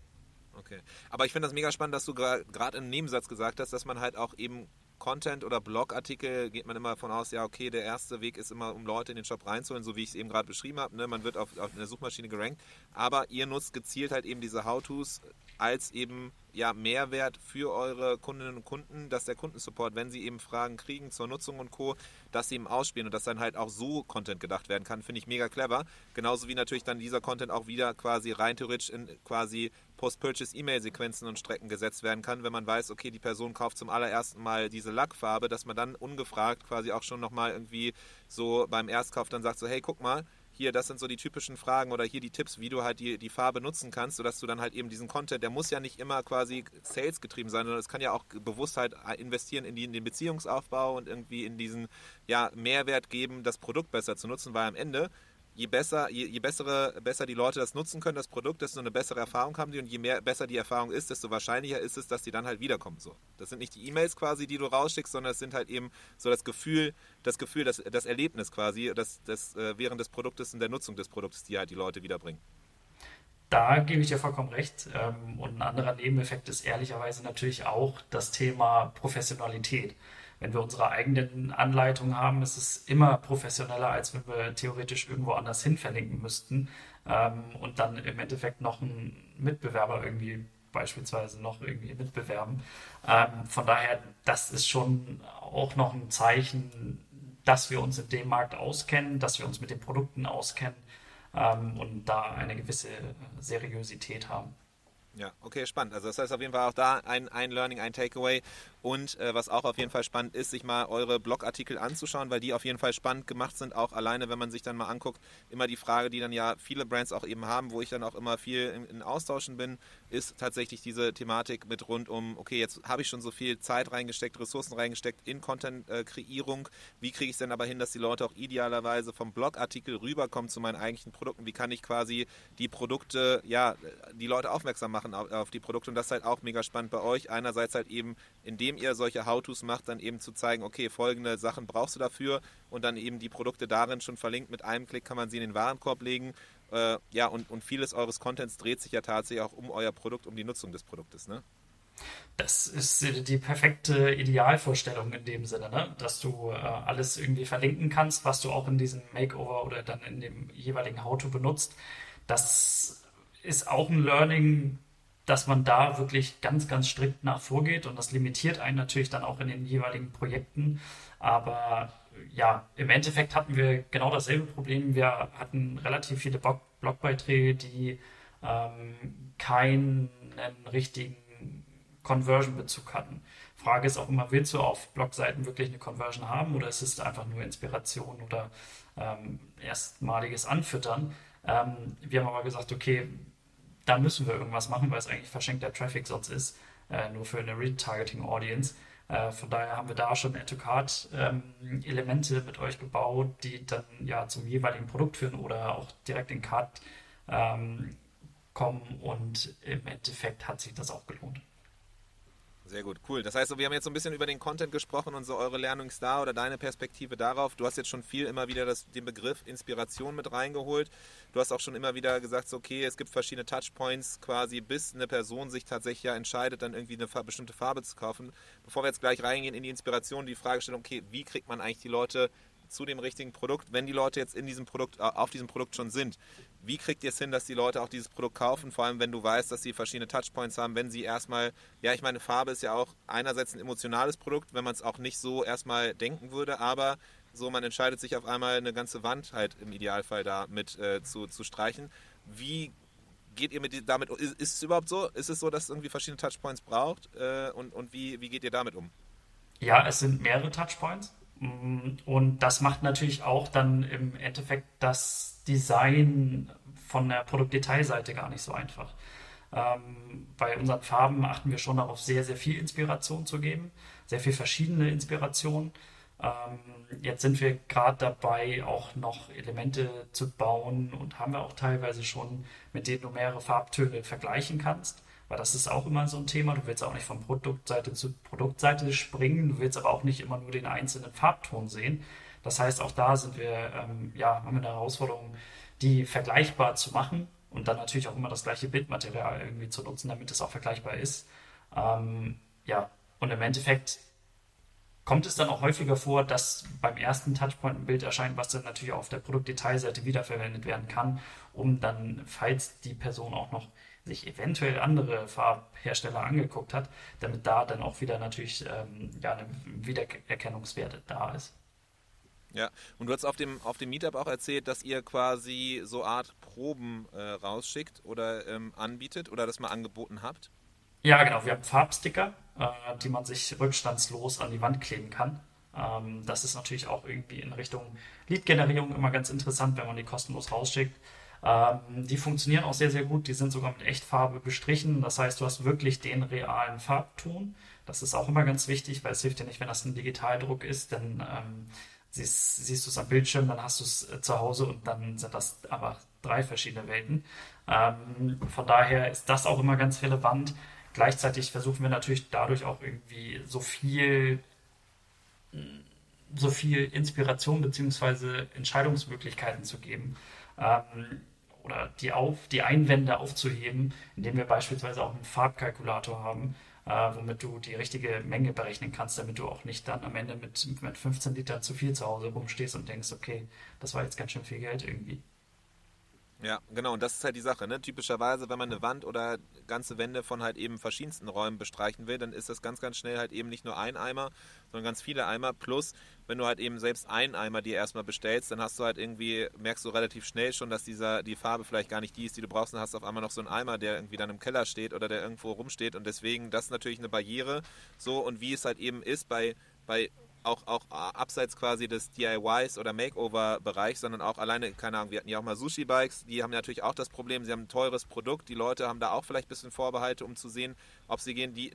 A: Okay. Aber ich finde das mega spannend, dass du gerade im Nebensatz gesagt hast, dass man halt auch eben Content oder Blogartikel geht man immer davon aus, ja, okay, der erste Weg ist immer, um Leute in den Shop reinzuholen, so wie ich es eben gerade beschrieben habe. Ne? Man wird auf, auf der Suchmaschine gerankt, aber ihr nutzt gezielt halt eben diese How-Tos als eben ja, Mehrwert für eure Kundinnen und Kunden, dass der Kundensupport, wenn sie eben Fragen kriegen zur Nutzung und Co., dass sie eben ausspielen und dass dann halt auch so Content gedacht werden kann, finde ich mega clever. Genauso wie natürlich dann dieser Content auch wieder quasi rein theoretisch in quasi Post-Purchase-E-Mail-Sequenzen und Strecken gesetzt werden kann, wenn man weiß, okay, die Person kauft zum allerersten Mal diese Lackfarbe, dass man dann ungefragt quasi auch schon nochmal irgendwie so beim Erstkauf dann sagt so, hey, guck mal, hier, das sind so die typischen Fragen oder hier die Tipps, wie du halt die, die Farbe nutzen kannst, sodass du dann halt eben diesen Content, der muss ja nicht immer quasi Sales getrieben sein, sondern es kann ja auch bewusst halt investieren in, die, in den Beziehungsaufbau und irgendwie in diesen ja, Mehrwert geben, das Produkt besser zu nutzen, weil am Ende je besser, je, je, bessere, besser die Leute das nutzen können, das Produkt, desto eine bessere Erfahrung haben die und je mehr besser die Erfahrung ist, desto wahrscheinlicher ist es, dass die dann halt wiederkommen. So. Das sind nicht die E-Mails quasi, die du rausschickst, sondern es sind halt eben so das Gefühl, das Gefühl, das, das Erlebnis quasi, das, das äh, während des Produktes und der Nutzung des Produktes, die halt die Leute wiederbringen.
C: Da gebe ich dir vollkommen recht. Ähm, und ein anderer Nebeneffekt ist ehrlicherweise natürlich auch das Thema Professionalität. Wenn wir unsere eigenen Anleitungen haben, ist es immer professioneller, als wenn wir theoretisch irgendwo anders hin verlinken müssten ähm, und dann im Endeffekt noch einen Mitbewerber irgendwie beispielsweise noch irgendwie mitbewerben. Ähm, von daher, das ist schon auch noch ein Zeichen, dass wir uns in dem Markt auskennen, dass wir uns mit den Produkten auskennen ähm, und da eine gewisse Seriosität haben.
A: Ja, okay, spannend. Also das heißt auf jeden Fall auch da ein, ein Learning, ein Takeaway. Und äh, was auch auf jeden Fall spannend ist, sich mal eure Blogartikel anzuschauen, weil die auf jeden Fall spannend gemacht sind. Auch alleine, wenn man sich dann mal anguckt, immer die Frage, die dann ja viele Brands auch eben haben, wo ich dann auch immer viel in, in Austauschen bin, ist tatsächlich diese Thematik mit rund um, okay, jetzt habe ich schon so viel Zeit reingesteckt, Ressourcen reingesteckt in Content-Kreierung. Wie kriege ich es denn aber hin, dass die Leute auch idealerweise vom Blogartikel rüberkommen zu meinen eigentlichen Produkten? Wie kann ich quasi die Produkte, ja, die Leute aufmerksam machen auf, auf die Produkte? Und das ist halt auch mega spannend bei euch. Einerseits halt eben in dem indem ihr solche How-Tos macht, dann eben zu zeigen, okay, folgende Sachen brauchst du dafür und dann eben die Produkte darin schon verlinkt. Mit einem Klick kann man sie in den Warenkorb legen. Äh, ja, und, und vieles eures Contents dreht sich ja tatsächlich auch um euer Produkt, um die Nutzung des Produktes, ne?
C: Das ist die perfekte Idealvorstellung in dem Sinne, ne? dass du äh, alles irgendwie verlinken kannst, was du auch in diesem Makeover oder dann in dem jeweiligen How-To benutzt. Das ist auch ein Learning, dass man da wirklich ganz, ganz strikt nach vorgeht und das limitiert einen natürlich dann auch in den jeweiligen Projekten. Aber ja, im Endeffekt hatten wir genau dasselbe Problem. Wir hatten relativ viele Blog Blogbeiträge, die ähm, keinen richtigen Conversion-Bezug hatten. Frage ist auch immer, willst du auf Blogseiten wirklich eine Conversion haben oder ist es einfach nur Inspiration oder ähm, erstmaliges Anfüttern? Ähm, wir haben aber gesagt, okay, da müssen wir irgendwas machen, weil es eigentlich verschenkter Traffic sonst ist, äh, nur für eine Retargeting-Audience. Äh, von daher haben wir da schon Add-to-Card-Elemente ähm, mit euch gebaut, die dann ja zum jeweiligen Produkt führen oder auch direkt in Card ähm, kommen und im Endeffekt hat sich das auch gelohnt.
A: Sehr gut, cool. Das heißt, wir haben jetzt so ein bisschen über den Content gesprochen und so eure Learnings da oder deine Perspektive darauf. Du hast jetzt schon viel immer wieder das, den Begriff Inspiration mit reingeholt. Du hast auch schon immer wieder gesagt, so, okay, es gibt verschiedene Touchpoints quasi, bis eine Person sich tatsächlich ja entscheidet, dann irgendwie eine bestimmte Farbe zu kaufen. Bevor wir jetzt gleich reingehen in die Inspiration, die Fragestellung, okay, wie kriegt man eigentlich die Leute zu dem richtigen Produkt, wenn die Leute jetzt in diesem Produkt, äh, auf diesem Produkt schon sind. Wie kriegt ihr es hin, dass die Leute auch dieses Produkt kaufen? Vor allem, wenn du weißt, dass sie verschiedene Touchpoints haben, wenn sie erstmal, ja, ich meine, Farbe ist ja auch einerseits ein emotionales Produkt, wenn man es auch nicht so erstmal denken würde, aber so, man entscheidet sich auf einmal eine ganze Wand halt im Idealfall da mit äh, zu, zu streichen. Wie geht ihr mit damit ist, ist es überhaupt so? Ist es so, dass es irgendwie verschiedene Touchpoints braucht? Äh, und und wie, wie geht ihr damit um?
C: Ja, es sind mehrere Touchpoints. Und das macht natürlich auch dann im Endeffekt das Design von der Produktdetailseite gar nicht so einfach. Ähm, bei unseren Farben achten wir schon darauf, sehr, sehr viel Inspiration zu geben, sehr viel verschiedene Inspiration. Ähm, jetzt sind wir gerade dabei, auch noch Elemente zu bauen und haben wir auch teilweise schon, mit denen du mehrere Farbtöne vergleichen kannst weil das ist auch immer so ein Thema. Du willst auch nicht von Produktseite zu Produktseite springen, du willst aber auch nicht immer nur den einzelnen Farbton sehen. Das heißt, auch da sind wir, ähm, ja, haben wir eine Herausforderung, die vergleichbar zu machen und dann natürlich auch immer das gleiche Bildmaterial irgendwie zu nutzen, damit es auch vergleichbar ist. Ähm, ja, und im Endeffekt kommt es dann auch häufiger vor, dass beim ersten Touchpoint ein Bild erscheint, was dann natürlich auf der Produktdetailseite wiederverwendet werden kann, um dann, falls die Person auch noch sich eventuell andere Farbhersteller angeguckt hat, damit da dann auch wieder natürlich ähm, ja, eine Wiedererkennungswert da ist.
A: Ja, und du hast auf dem, auf dem Meetup auch erzählt, dass ihr quasi so Art Proben äh, rausschickt oder ähm, anbietet oder das mal angeboten habt.
C: Ja, genau. Wir haben Farbsticker, äh, die man sich rückstandslos an die Wand kleben kann. Ähm, das ist natürlich auch irgendwie in Richtung Lead-Generierung immer ganz interessant, wenn man die kostenlos rausschickt. Ähm, die funktionieren auch sehr, sehr gut. Die sind sogar mit Echtfarbe bestrichen. Das heißt, du hast wirklich den realen Farbton. Das ist auch immer ganz wichtig, weil es hilft dir nicht, wenn das ein Digitaldruck ist, dann ähm, siehst, siehst du es am Bildschirm, dann hast du es äh, zu Hause und dann sind das aber drei verschiedene Welten. Ähm, von daher ist das auch immer ganz relevant. Gleichzeitig versuchen wir natürlich dadurch auch irgendwie so viel so viel Inspiration bzw. Entscheidungsmöglichkeiten zu geben. Ähm, oder die, auf, die Einwände aufzuheben, indem wir beispielsweise auch einen Farbkalkulator haben, äh, womit du die richtige Menge berechnen kannst, damit du auch nicht dann am Ende mit, mit 15 Litern zu viel zu Hause rumstehst und denkst, okay, das war jetzt ganz schön viel Geld irgendwie.
A: Ja, genau, und das ist halt die Sache, ne? Typischerweise, wenn man eine Wand oder ganze Wände von halt eben verschiedensten Räumen bestreichen will, dann ist das ganz, ganz schnell halt eben nicht nur ein Eimer, sondern ganz viele Eimer. Plus, wenn du halt eben selbst einen Eimer dir erstmal bestellst, dann hast du halt irgendwie, merkst du relativ schnell schon, dass dieser, die Farbe vielleicht gar nicht die ist, die du brauchst, dann hast du auf einmal noch so einen Eimer, der irgendwie dann im Keller steht oder der irgendwo rumsteht und deswegen, das ist natürlich eine Barriere. So, und wie es halt eben ist bei, bei auch, auch abseits quasi des DIYs oder Makeover-Bereichs, sondern auch alleine, keine Ahnung, wir hatten ja auch mal Sushi-Bikes, die haben natürlich auch das Problem, sie haben ein teures Produkt, die Leute haben da auch vielleicht ein bisschen Vorbehalte, um zu sehen, ob sie gehen, die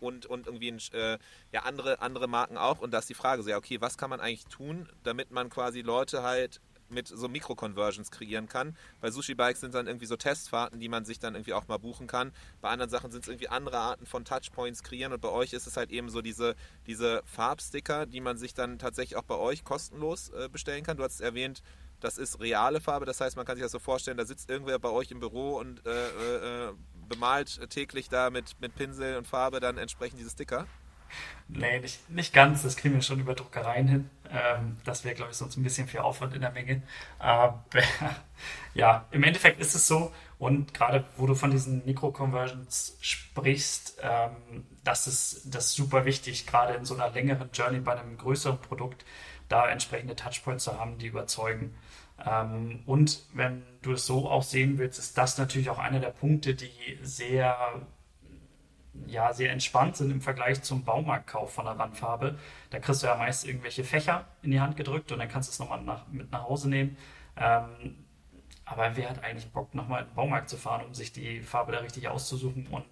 A: und, und irgendwie äh, ja, andere, andere Marken auch. Und da ist die Frage so, ja, okay, was kann man eigentlich tun, damit man quasi Leute halt mit so Mikro-Conversions kreieren kann. Bei Sushi-Bikes sind dann irgendwie so Testfahrten, die man sich dann irgendwie auch mal buchen kann. Bei anderen Sachen sind es irgendwie andere Arten von Touchpoints kreieren und bei euch ist es halt eben so diese, diese Farbsticker, die man sich dann tatsächlich auch bei euch kostenlos äh, bestellen kann. Du hast erwähnt, das ist reale Farbe, das heißt, man kann sich das so vorstellen, da sitzt irgendwer bei euch im Büro und äh, äh, äh bemalt täglich da mit, mit Pinsel und Farbe dann entsprechend diese Sticker.
C: Nee, nicht, nicht ganz. Das kriegen wir schon über Druckereien hin. Ähm, das wäre, glaube ich, sonst ein bisschen viel Aufwand in der Menge. Aber ja, im Endeffekt ist es so. Und gerade wo du von diesen Mikro-Conversions sprichst, ähm, das ist das ist super wichtig, gerade in so einer längeren Journey bei einem größeren Produkt, da entsprechende Touchpoints zu haben, die überzeugen. Ähm, und wenn du es so auch sehen willst, ist das natürlich auch einer der Punkte, die sehr ja, sehr entspannt sind im Vergleich zum Baumarktkauf von der Wandfarbe. Da kriegst du ja meist irgendwelche Fächer in die Hand gedrückt und dann kannst du es nochmal nach, mit nach Hause nehmen. Ähm, aber wer hat eigentlich Bock, nochmal in den Baumarkt zu fahren, um sich die Farbe da richtig auszusuchen und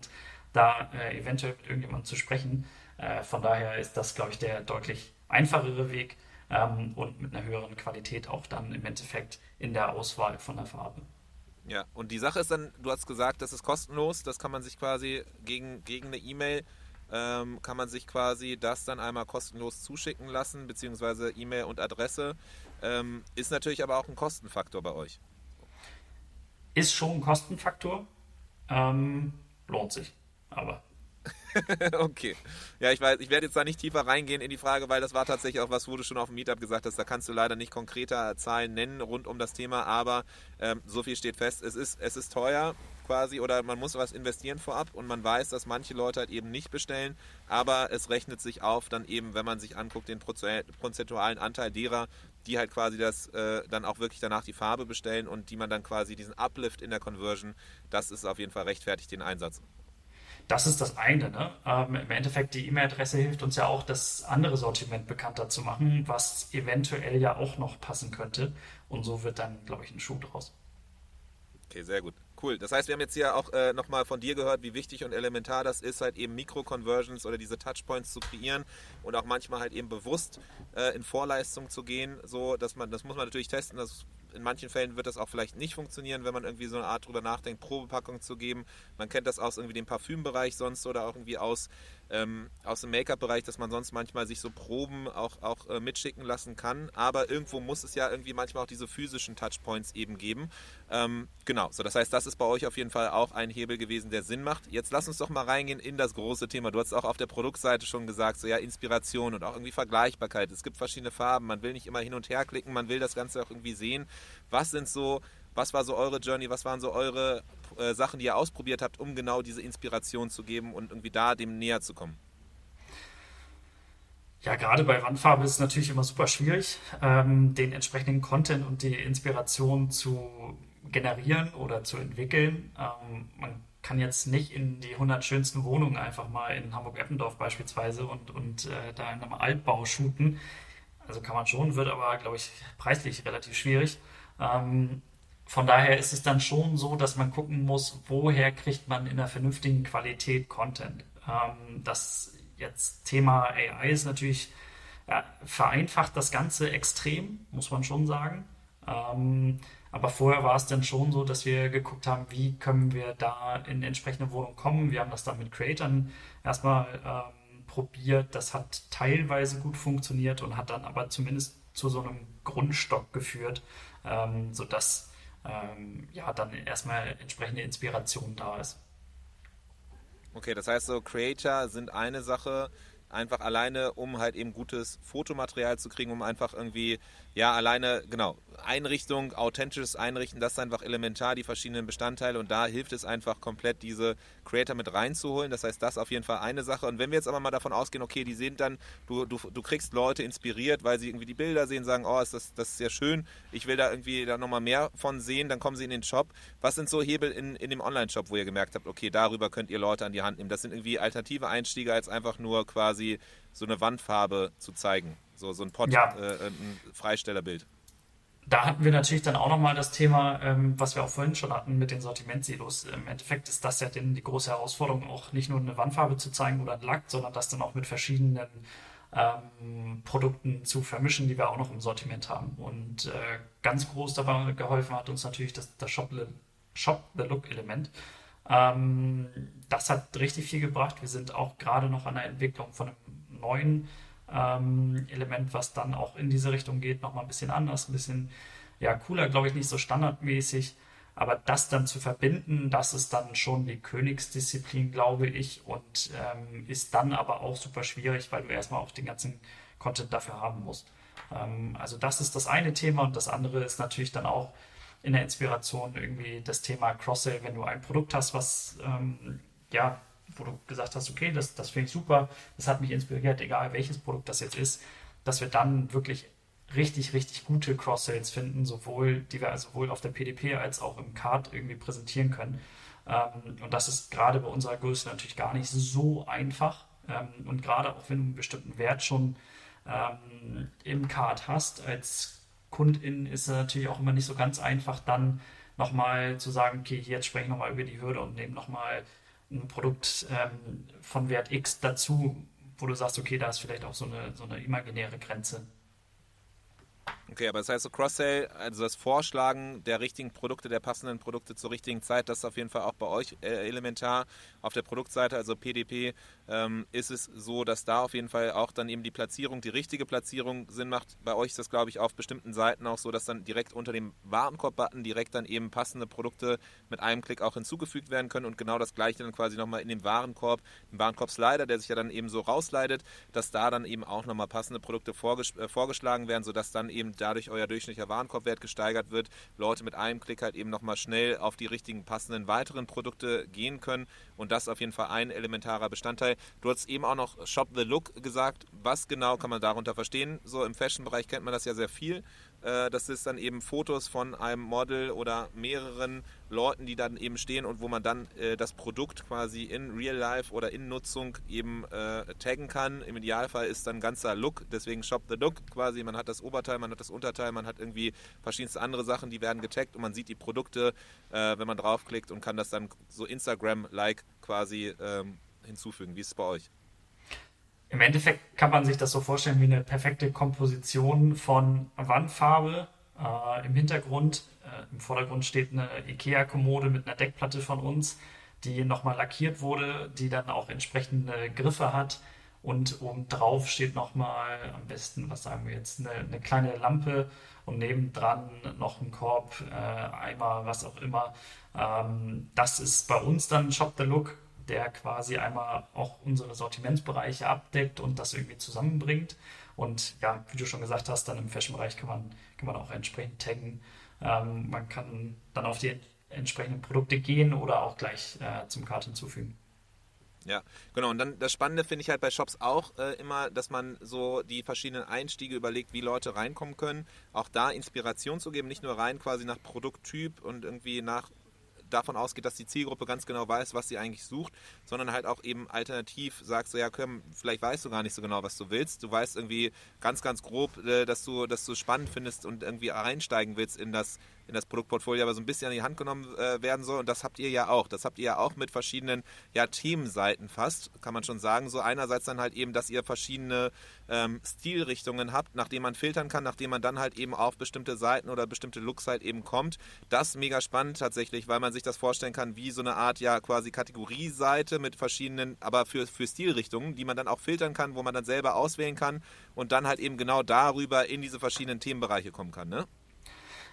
C: da äh, eventuell mit irgendjemandem zu sprechen? Äh, von daher ist das, glaube ich, der deutlich einfachere Weg ähm, und mit einer höheren Qualität auch dann im Endeffekt in der Auswahl von der Farbe.
A: Ja, und die Sache ist dann, du hast gesagt, das ist kostenlos, das kann man sich quasi gegen, gegen eine E-Mail, ähm, kann man sich quasi das dann einmal kostenlos zuschicken lassen, beziehungsweise E-Mail und Adresse. Ähm, ist natürlich aber auch ein Kostenfaktor bei euch.
C: Ist schon ein Kostenfaktor, ähm, lohnt sich, aber
A: okay. Ja, ich weiß, ich werde jetzt da nicht tiefer reingehen in die Frage, weil das war tatsächlich auch was, wo du schon auf dem Meetup gesagt hast. Da kannst du leider nicht konkreter Zahlen nennen rund um das Thema, aber ähm, so viel steht fest. Es ist, es ist teuer quasi oder man muss was investieren vorab und man weiß, dass manche Leute halt eben nicht bestellen, aber es rechnet sich auf, dann eben, wenn man sich anguckt, den prozentualen Anteil derer, die halt quasi das äh, dann auch wirklich danach die Farbe bestellen und die man dann quasi diesen Uplift in der Conversion, das ist auf jeden Fall rechtfertigt den Einsatz.
C: Das ist das eine. Ne? Ähm, Im Endeffekt, die E-Mail-Adresse hilft uns ja auch, das andere Sortiment bekannter zu machen, was eventuell ja auch noch passen könnte. Und so wird dann, glaube ich, ein Schuh draus.
A: Okay, sehr gut. Cool. Das heißt, wir haben jetzt hier auch äh, nochmal von dir gehört, wie wichtig und elementar das ist, halt eben Mikro-Conversions oder diese Touchpoints zu kreieren und auch manchmal halt eben bewusst äh, in Vorleistung zu gehen. So, dass man, das muss man natürlich testen, das in manchen Fällen wird das auch vielleicht nicht funktionieren, wenn man irgendwie so eine Art drüber nachdenkt, Probepackung zu geben. Man kennt das aus irgendwie dem Parfümbereich sonst oder auch irgendwie aus, ähm, aus dem Make-up-Bereich, dass man sonst manchmal sich so Proben auch, auch äh, mitschicken lassen kann. Aber irgendwo muss es ja irgendwie manchmal auch diese physischen Touchpoints eben geben. Ähm, genau, so das heißt, das ist bei euch auf jeden Fall auch ein Hebel gewesen, der Sinn macht. Jetzt lass uns doch mal reingehen in das große Thema. Du hast auch auf der Produktseite schon gesagt, so ja, Inspiration und auch irgendwie Vergleichbarkeit. Es gibt verschiedene Farben, man will nicht immer hin und her klicken, man will das Ganze auch irgendwie sehen. Was sind so, was war so eure Journey, was waren so eure äh, Sachen, die ihr ausprobiert habt, um genau diese Inspiration zu geben und irgendwie da dem näher zu kommen?
C: Ja, gerade bei Wandfarbe ist es natürlich immer super schwierig, ähm, den entsprechenden Content und die Inspiration zu generieren oder zu entwickeln. Ähm, man kann jetzt nicht in die 100 schönsten Wohnungen einfach mal in Hamburg-Eppendorf beispielsweise und, und äh, da in einem Altbau shooten. Also kann man schon, wird aber, glaube ich, preislich relativ schwierig. Ähm, von daher ist es dann schon so, dass man gucken muss, woher kriegt man in einer vernünftigen Qualität Content. Ähm, das jetzt Thema AI ist natürlich ja, vereinfacht das Ganze extrem, muss man schon sagen. Ähm, aber vorher war es dann schon so, dass wir geguckt haben, wie können wir da in entsprechende Wohnung kommen. Wir haben das dann mit Creatern erstmal ähm, probiert. Das hat teilweise gut funktioniert und hat dann aber zumindest zu so einem Grundstock geführt, ähm, sodass ähm, ja dann erstmal entsprechende Inspiration da ist.
A: Okay, das heißt so, Creator sind eine Sache, einfach alleine, um halt eben gutes Fotomaterial zu kriegen, um einfach irgendwie, ja, alleine, genau, Einrichtung, authentisches Einrichten, das ist einfach elementar, die verschiedenen Bestandteile und da hilft es einfach komplett, diese Creator mit reinzuholen. Das heißt, das ist auf jeden Fall eine Sache. Und wenn wir jetzt aber mal davon ausgehen, okay, die sehen dann, du, du, du kriegst Leute inspiriert, weil sie irgendwie die Bilder sehen, sagen, oh, ist das, das ist sehr schön, ich will da irgendwie da nochmal mehr von sehen, dann kommen sie in den Shop. Was sind so Hebel in, in dem Online-Shop, wo ihr gemerkt habt, okay, darüber könnt ihr Leute an die Hand nehmen? Das sind irgendwie alternative Einstiege, als einfach nur quasi so eine Wandfarbe zu zeigen. So, so ein Pot, ja. äh, ein Freistellerbild
C: da hatten wir natürlich dann auch nochmal das Thema, ähm, was wir auch vorhin schon hatten mit den Sortimentsilos. Im Endeffekt ist das ja den, die große Herausforderung, auch nicht nur eine Wandfarbe zu zeigen oder ein Lack, sondern das dann auch mit verschiedenen ähm, Produkten zu vermischen, die wir auch noch im Sortiment haben. Und äh, ganz groß dabei geholfen hat uns natürlich das, das Shop, Shop the Look Element. Ähm, das hat richtig viel gebracht. Wir sind auch gerade noch an der Entwicklung von einem neuen ähm, Element, was dann auch in diese Richtung geht, nochmal ein bisschen anders, ein bisschen ja, cooler, glaube ich, nicht so standardmäßig. Aber das dann zu verbinden, das ist dann schon die Königsdisziplin, glaube ich, und ähm, ist dann aber auch super schwierig, weil du erstmal auch den ganzen Content dafür haben musst. Ähm, also das ist das eine Thema und das andere ist natürlich dann auch in der Inspiration irgendwie das Thema Cross-Sale, wenn du ein Produkt hast, was ähm, ja wo du gesagt hast, okay, das, das finde ich super, das hat mich inspiriert, egal welches Produkt das jetzt ist, dass wir dann wirklich richtig, richtig gute Cross-Sales finden, sowohl, die wir sowohl auf der PDP als auch im Card irgendwie präsentieren können. Ähm, und das ist gerade bei unserer Größe natürlich gar nicht so einfach. Ähm, und gerade auch wenn du einen bestimmten Wert schon ähm, im Card hast, als Kundin ist es natürlich auch immer nicht so ganz einfach, dann nochmal zu sagen, okay, jetzt spreche ich nochmal über die Hürde und nehme nochmal ein Produkt ähm, von Wert X dazu, wo du sagst, okay, da ist vielleicht auch so eine, so eine imaginäre Grenze.
A: Okay, aber das heißt so Cross-Sale, also das Vorschlagen der richtigen Produkte, der passenden Produkte zur richtigen Zeit, das ist auf jeden Fall auch bei euch äh, elementar. Auf der Produktseite, also PDP, ähm, ist es so, dass da auf jeden Fall auch dann eben die Platzierung, die richtige Platzierung Sinn macht. Bei euch ist das, glaube ich, auf bestimmten Seiten auch so, dass dann direkt unter dem Warenkorb-Button direkt dann eben passende Produkte mit einem Klick auch hinzugefügt werden können und genau das gleiche dann quasi nochmal in dem Warenkorb, im Warenkorb-Slider, der sich ja dann eben so rausleitet, dass da dann eben auch nochmal passende Produkte vorges äh, vorgeschlagen werden, sodass dann eben dadurch euer durchschnittlicher Warenkorbwert gesteigert wird, Leute mit einem Klick halt eben nochmal schnell auf die richtigen passenden weiteren Produkte gehen können und das ist auf jeden Fall ein elementarer Bestandteil. Du hast eben auch noch Shop the Look gesagt. Was genau kann man darunter verstehen? So im Fashion-Bereich kennt man das ja sehr viel. Äh, das ist dann eben Fotos von einem Model oder mehreren Leuten, die dann eben stehen und wo man dann äh, das Produkt quasi in Real Life oder in Nutzung eben äh, taggen kann. Im Idealfall ist dann ganzer Look, deswegen Shop the Look quasi. Man hat das Oberteil, man hat das Unterteil, man hat irgendwie verschiedenste andere Sachen, die werden getaggt und man sieht die Produkte, wenn man draufklickt und kann das dann so Instagram-like quasi ähm, hinzufügen. Wie ist es bei euch?
C: Im Endeffekt kann man sich das so vorstellen wie eine perfekte Komposition von Wandfarbe. Äh, Im Hintergrund, äh, im Vordergrund steht eine IKEA-Kommode mit einer Deckplatte von uns, die nochmal lackiert wurde, die dann auch entsprechende Griffe hat. Und obendrauf steht nochmal am besten, was sagen wir jetzt, eine, eine kleine Lampe und nebendran noch ein Korb, äh, Eimer, was auch immer. Ähm, das ist bei uns dann Shop the Look der quasi einmal auch unsere Sortimentsbereiche abdeckt und das irgendwie zusammenbringt. Und ja, wie du schon gesagt hast, dann im Fashion-Bereich kann man, kann man auch entsprechend taggen. Ähm, man kann dann auf die entsprechenden Produkte gehen oder auch gleich äh, zum Kart hinzufügen.
A: Ja, genau. Und dann das Spannende finde ich halt bei Shops auch äh, immer, dass man so die verschiedenen Einstiege überlegt, wie Leute reinkommen können. Auch da Inspiration zu geben, nicht nur rein quasi nach Produkttyp und irgendwie nach davon ausgeht, dass die Zielgruppe ganz genau weiß, was sie eigentlich sucht, sondern halt auch eben alternativ sagst du, ja, komm, vielleicht weißt du gar nicht so genau, was du willst. Du weißt irgendwie ganz, ganz grob, äh, dass du, dass du spannend findest und irgendwie einsteigen willst in das in das Produktportfolio aber so ein bisschen an die Hand genommen äh, werden soll. Und das habt ihr ja auch. Das habt ihr ja auch mit verschiedenen ja, Themenseiten fast, kann man schon sagen. So einerseits dann halt eben, dass ihr verschiedene ähm, Stilrichtungen habt, nachdem man filtern kann, nachdem man dann halt eben auf bestimmte Seiten oder bestimmte Looks halt eben kommt. Das mega spannend tatsächlich, weil man sich das vorstellen kann wie so eine Art ja quasi Kategorieseite mit verschiedenen, aber für, für Stilrichtungen, die man dann auch filtern kann, wo man dann selber auswählen kann und dann halt eben genau darüber in diese verschiedenen Themenbereiche kommen kann, ne?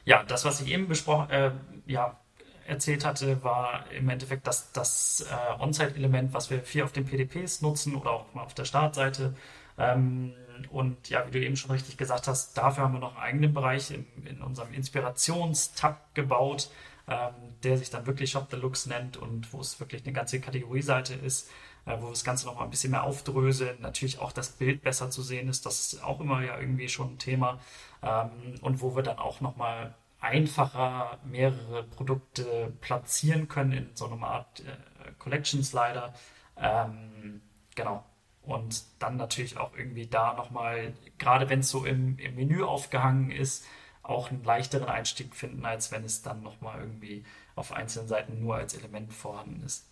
C: Ja, das, was ich eben besprochen, äh, ja, erzählt hatte, war im Endeffekt das, das äh, On-Site-Element, was wir viel auf den PDPs nutzen oder auch mal auf der Startseite. Ähm, und ja, wie du eben schon richtig gesagt hast, dafür haben wir noch einen eigenen Bereich in, in unserem Inspirationstab gebaut, ähm, der sich dann wirklich Shop Deluxe nennt und wo es wirklich eine ganze Kategorieseite ist, äh, wo das Ganze noch mal ein bisschen mehr aufdröseln. Natürlich auch das Bild besser zu sehen ist, das ist auch immer ja irgendwie schon ein Thema. Ähm, und wo wir dann auch noch mal einfacher mehrere Produkte platzieren können in so einer Art äh, Collection Slider. Ähm, genau. Und dann natürlich auch irgendwie da nochmal, gerade wenn es so im, im Menü aufgehangen ist, auch einen leichteren Einstieg finden, als wenn es dann nochmal irgendwie auf einzelnen Seiten nur als Element vorhanden ist.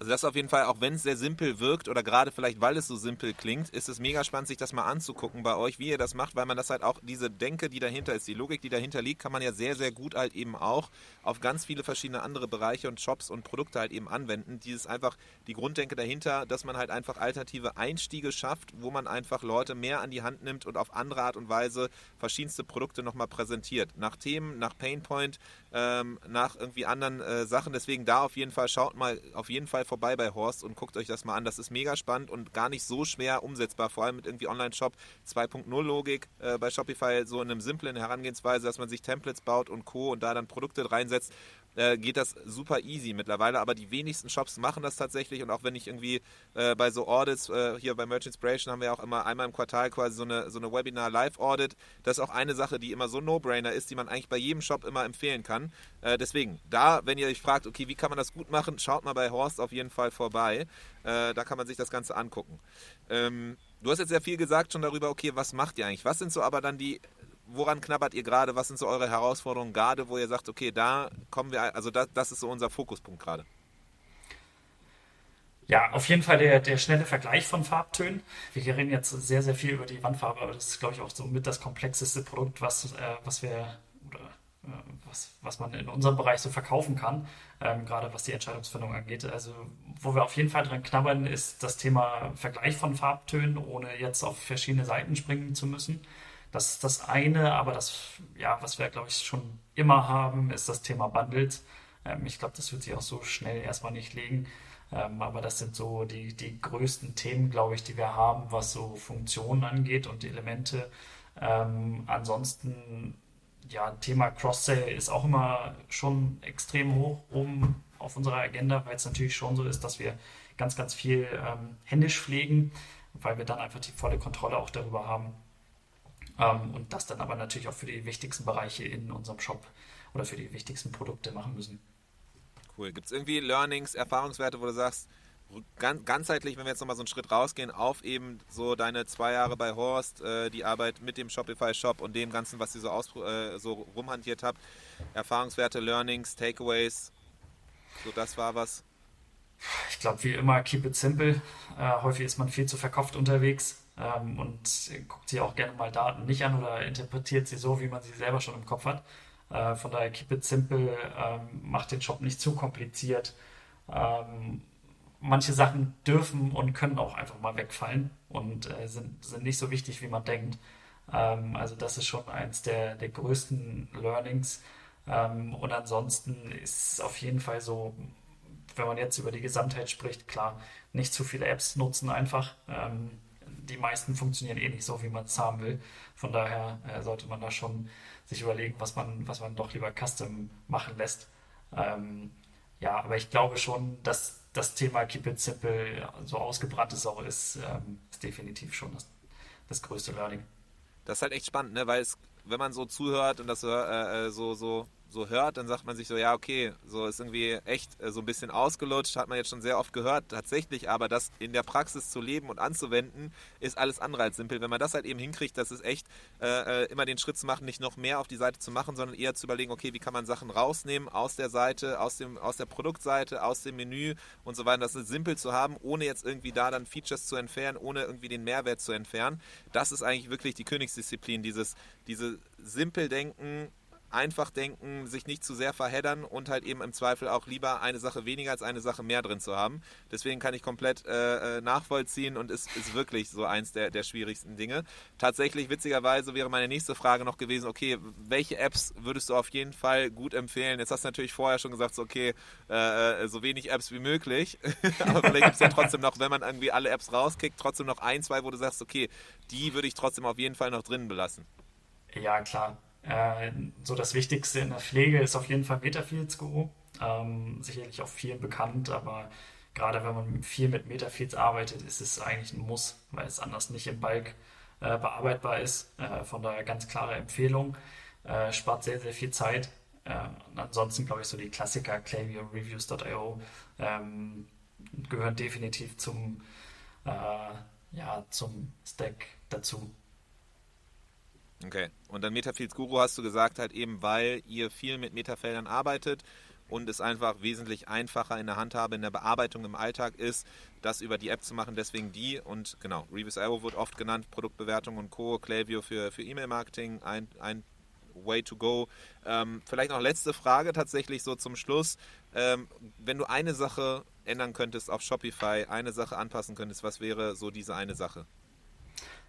A: Also das auf jeden Fall, auch wenn es sehr simpel wirkt oder gerade vielleicht, weil es so simpel klingt, ist es mega spannend, sich das mal anzugucken bei euch, wie ihr das macht, weil man das halt auch, diese Denke, die dahinter ist, die Logik, die dahinter liegt, kann man ja sehr, sehr gut halt eben auch auf ganz viele verschiedene andere Bereiche und Shops und Produkte halt eben anwenden. Dieses einfach, die Grunddenke dahinter, dass man halt einfach alternative Einstiege schafft, wo man einfach Leute mehr an die Hand nimmt und auf andere Art und Weise verschiedenste Produkte nochmal präsentiert. Nach Themen, nach Painpoint, ähm, nach irgendwie anderen äh, Sachen. Deswegen da auf jeden Fall, schaut mal auf jeden Fall vorbei bei Horst und guckt euch das mal an. Das ist mega spannend und gar nicht so schwer umsetzbar, vor allem mit irgendwie Online-Shop 2.0 Logik äh, bei Shopify, so in einem simplen Herangehensweise, dass man sich Templates baut und Co. und da dann Produkte reinsetzt äh, geht das super easy mittlerweile, aber die wenigsten Shops machen das tatsächlich und auch wenn ich irgendwie äh, bei so Audits, äh, hier bei Merch Inspiration haben wir auch immer einmal im Quartal quasi so eine, so eine Webinar-Live-Audit, das ist auch eine Sache, die immer so No-Brainer ist, die man eigentlich bei jedem Shop immer empfehlen kann. Äh, deswegen, da, wenn ihr euch fragt, okay, wie kann man das gut machen, schaut mal bei Horst auf jeden Fall vorbei. Äh, da kann man sich das Ganze angucken. Ähm, du hast jetzt sehr viel gesagt schon darüber, okay, was macht ihr eigentlich? Was sind so aber dann die woran knabbert ihr gerade? Was sind so eure Herausforderungen gerade, wo ihr sagt, okay, da kommen wir, also das, das ist so unser Fokuspunkt gerade?
C: Ja, auf jeden Fall der, der schnelle Vergleich von Farbtönen. Wir reden jetzt sehr, sehr viel über die Wandfarbe, aber das ist, glaube ich, auch so mit das komplexeste Produkt, was, äh, was wir oder äh, was, was man in unserem Bereich so verkaufen kann, ähm, gerade was die Entscheidungsfindung angeht. Also, wo wir auf jeden Fall dran knabbern, ist das Thema Vergleich von Farbtönen, ohne jetzt auf verschiedene Seiten springen zu müssen. Das ist das eine, aber das, ja, was wir, glaube ich, schon immer haben, ist das Thema Bundles. Ähm, ich glaube, das wird sich auch so schnell erstmal nicht legen. Ähm, aber das sind so die, die größten Themen, glaube ich, die wir haben, was so Funktionen angeht und Elemente. Ähm, ansonsten, ja, Thema Cross-Sale ist auch immer schon extrem hoch oben auf unserer Agenda, weil es natürlich schon so ist, dass wir ganz, ganz viel ähm, händisch pflegen, weil wir dann einfach die volle Kontrolle auch darüber haben, ähm, und das dann aber natürlich auch für die wichtigsten Bereiche in unserem Shop oder für die wichtigsten Produkte machen müssen.
A: Cool. Gibt es irgendwie Learnings, Erfahrungswerte, wo du sagst, ganz, ganzheitlich, wenn wir jetzt nochmal so einen Schritt rausgehen, auf eben so deine zwei Jahre bei Horst, äh, die Arbeit mit dem Shopify-Shop und dem Ganzen, was ihr so, aus, äh, so rumhantiert habt, Erfahrungswerte, Learnings, Takeaways, so das war was?
C: Ich glaube, wie immer, keep it simple. Äh, häufig ist man viel zu verkauft unterwegs ähm, und guckt sich auch gerne mal Daten nicht an oder interpretiert sie so, wie man sie selber schon im Kopf hat. Äh, von daher keep it simple, ähm, macht den Job nicht zu kompliziert. Ähm, manche Sachen dürfen und können auch einfach mal wegfallen und äh, sind, sind nicht so wichtig, wie man denkt. Ähm, also das ist schon eins der, der größten Learnings. Ähm, und ansonsten ist es auf jeden Fall so, wenn man jetzt über die Gesamtheit spricht, klar, nicht zu viele Apps nutzen einfach. Ähm, die meisten funktionieren eh nicht so, wie man es haben will. Von daher äh, sollte man da schon sich überlegen, was man, was man doch lieber custom machen lässt. Ähm, ja, aber ich glaube schon, dass das Thema Keep It Simple so ausgebrannt es auch ist, ähm, ist definitiv schon das, das größte Learning.
A: Das ist halt echt spannend, ne? weil es, wenn man so zuhört und das äh, äh so, so so hört, dann sagt man sich so, ja, okay, so ist irgendwie echt äh, so ein bisschen ausgelutscht, hat man jetzt schon sehr oft gehört. Tatsächlich aber das in der Praxis zu leben und anzuwenden, ist alles andere als simpel. Wenn man das halt eben hinkriegt, das ist echt äh, äh, immer den Schritt zu machen, nicht noch mehr auf die Seite zu machen, sondern eher zu überlegen, okay, wie kann man Sachen rausnehmen aus der Seite, aus, dem, aus der Produktseite, aus dem Menü und so weiter. Das ist simpel zu haben, ohne jetzt irgendwie da dann Features zu entfernen, ohne irgendwie den Mehrwert zu entfernen. Das ist eigentlich wirklich die Königsdisziplin, dieses, diese simpel denken, einfach denken, sich nicht zu sehr verheddern und halt eben im Zweifel auch lieber eine Sache weniger als eine Sache mehr drin zu haben. Deswegen kann ich komplett äh, äh nachvollziehen und ist, ist wirklich so eins der, der schwierigsten Dinge. Tatsächlich, witzigerweise, wäre meine nächste Frage noch gewesen, okay, welche Apps würdest du auf jeden Fall gut empfehlen? Jetzt hast du natürlich vorher schon gesagt, so, okay, äh, äh so wenig Apps wie möglich. Aber vielleicht gibt es ja trotzdem noch, wenn man irgendwie alle Apps rauskickt, trotzdem noch ein, zwei, wo du sagst, okay, die würde ich trotzdem auf jeden Fall noch drinnen belassen.
C: Ja, klar. Äh, so das Wichtigste in der Pflege ist auf jeden Fall Metafields Guru. Ähm, sicherlich auch vielen bekannt, aber gerade wenn man viel mit Metafields arbeitet, ist es eigentlich ein Muss, weil es anders nicht im Bulk äh, bearbeitbar ist. Äh, von daher ganz klare Empfehlung. Äh, spart sehr, sehr viel Zeit. Äh, ansonsten glaube ich so die Klassiker Klaviyo, Reviews.io ähm, gehören definitiv zum, äh, ja, zum Stack dazu.
A: Okay. Und dann Metafields Guru hast du gesagt, halt eben, weil ihr viel mit Metafeldern arbeitet und es einfach wesentlich einfacher in der Handhabe, in der Bearbeitung im Alltag ist, das über die App zu machen. Deswegen die und genau, Reviews.io wird oft genannt, Produktbewertung und Co. Klaviyo für, für E-Mail-Marketing, ein, ein Way to go. Ähm, vielleicht noch letzte Frage tatsächlich so zum Schluss. Ähm, wenn du eine Sache ändern könntest auf Shopify, eine Sache anpassen könntest, was wäre so diese eine Sache?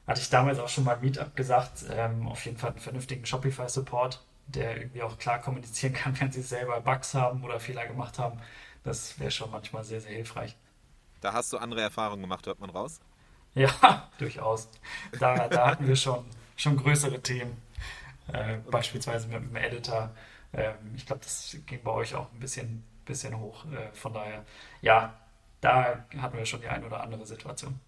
C: Hatte ich damals auch schon mal Meetup gesagt, ähm, auf jeden Fall einen vernünftigen Shopify-Support, der irgendwie auch klar kommunizieren kann, wenn sie selber Bugs haben oder Fehler gemacht haben. Das wäre schon manchmal sehr, sehr hilfreich.
A: Da hast du andere Erfahrungen gemacht, hört man raus?
C: Ja, durchaus. Da, da hatten wir schon, schon größere Themen. Äh, beispielsweise mit dem Editor. Ähm, ich glaube, das ging bei euch auch ein bisschen, bisschen hoch. Äh, von daher, ja, da hatten wir schon die ein oder andere Situation.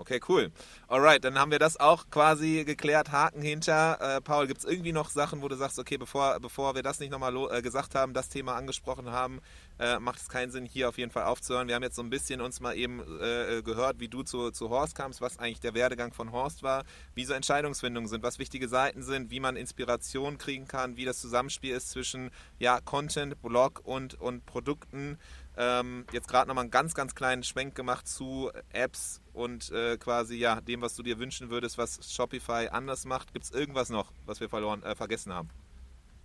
A: Okay, cool. Alright, dann haben wir das auch quasi geklärt. Haken hinter. Äh, Paul, gibt es irgendwie noch Sachen, wo du sagst, okay, bevor, bevor wir das nicht nochmal äh, gesagt haben, das Thema angesprochen haben, äh, macht es keinen Sinn, hier auf jeden Fall aufzuhören. Wir haben jetzt so ein bisschen uns mal eben äh, gehört, wie du zu, zu Horst kamst, was eigentlich der Werdegang von Horst war, wie so Entscheidungsfindungen sind, was wichtige Seiten sind, wie man Inspiration kriegen kann, wie das Zusammenspiel ist zwischen ja, Content, Blog und, und Produkten. Ähm, jetzt gerade nochmal einen ganz, ganz kleinen Schwenk gemacht zu Apps und äh, quasi ja dem, was du dir wünschen würdest, was Shopify anders macht. Gibt es irgendwas noch, was wir verloren, äh, vergessen haben?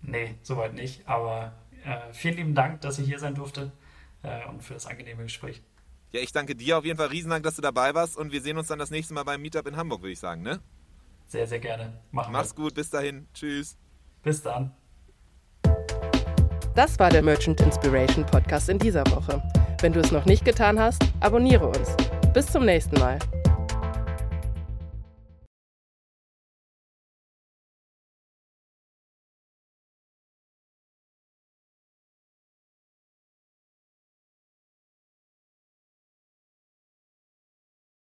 C: Nee, soweit nicht. Aber äh, vielen lieben Dank, dass ich hier sein durfte äh, und für das angenehme Gespräch.
A: Ja, ich danke dir auf jeden Fall riesen Dank, dass du dabei warst und wir sehen uns dann das nächste Mal beim Meetup in Hamburg, würde ich sagen, ne?
C: Sehr, sehr gerne.
A: Machen Mach's wir. gut, bis dahin. Tschüss.
C: Bis dann.
B: Das war der Merchant Inspiration Podcast in dieser Woche. Wenn du es noch nicht getan hast, abonniere uns. Bis zum nächsten Mal.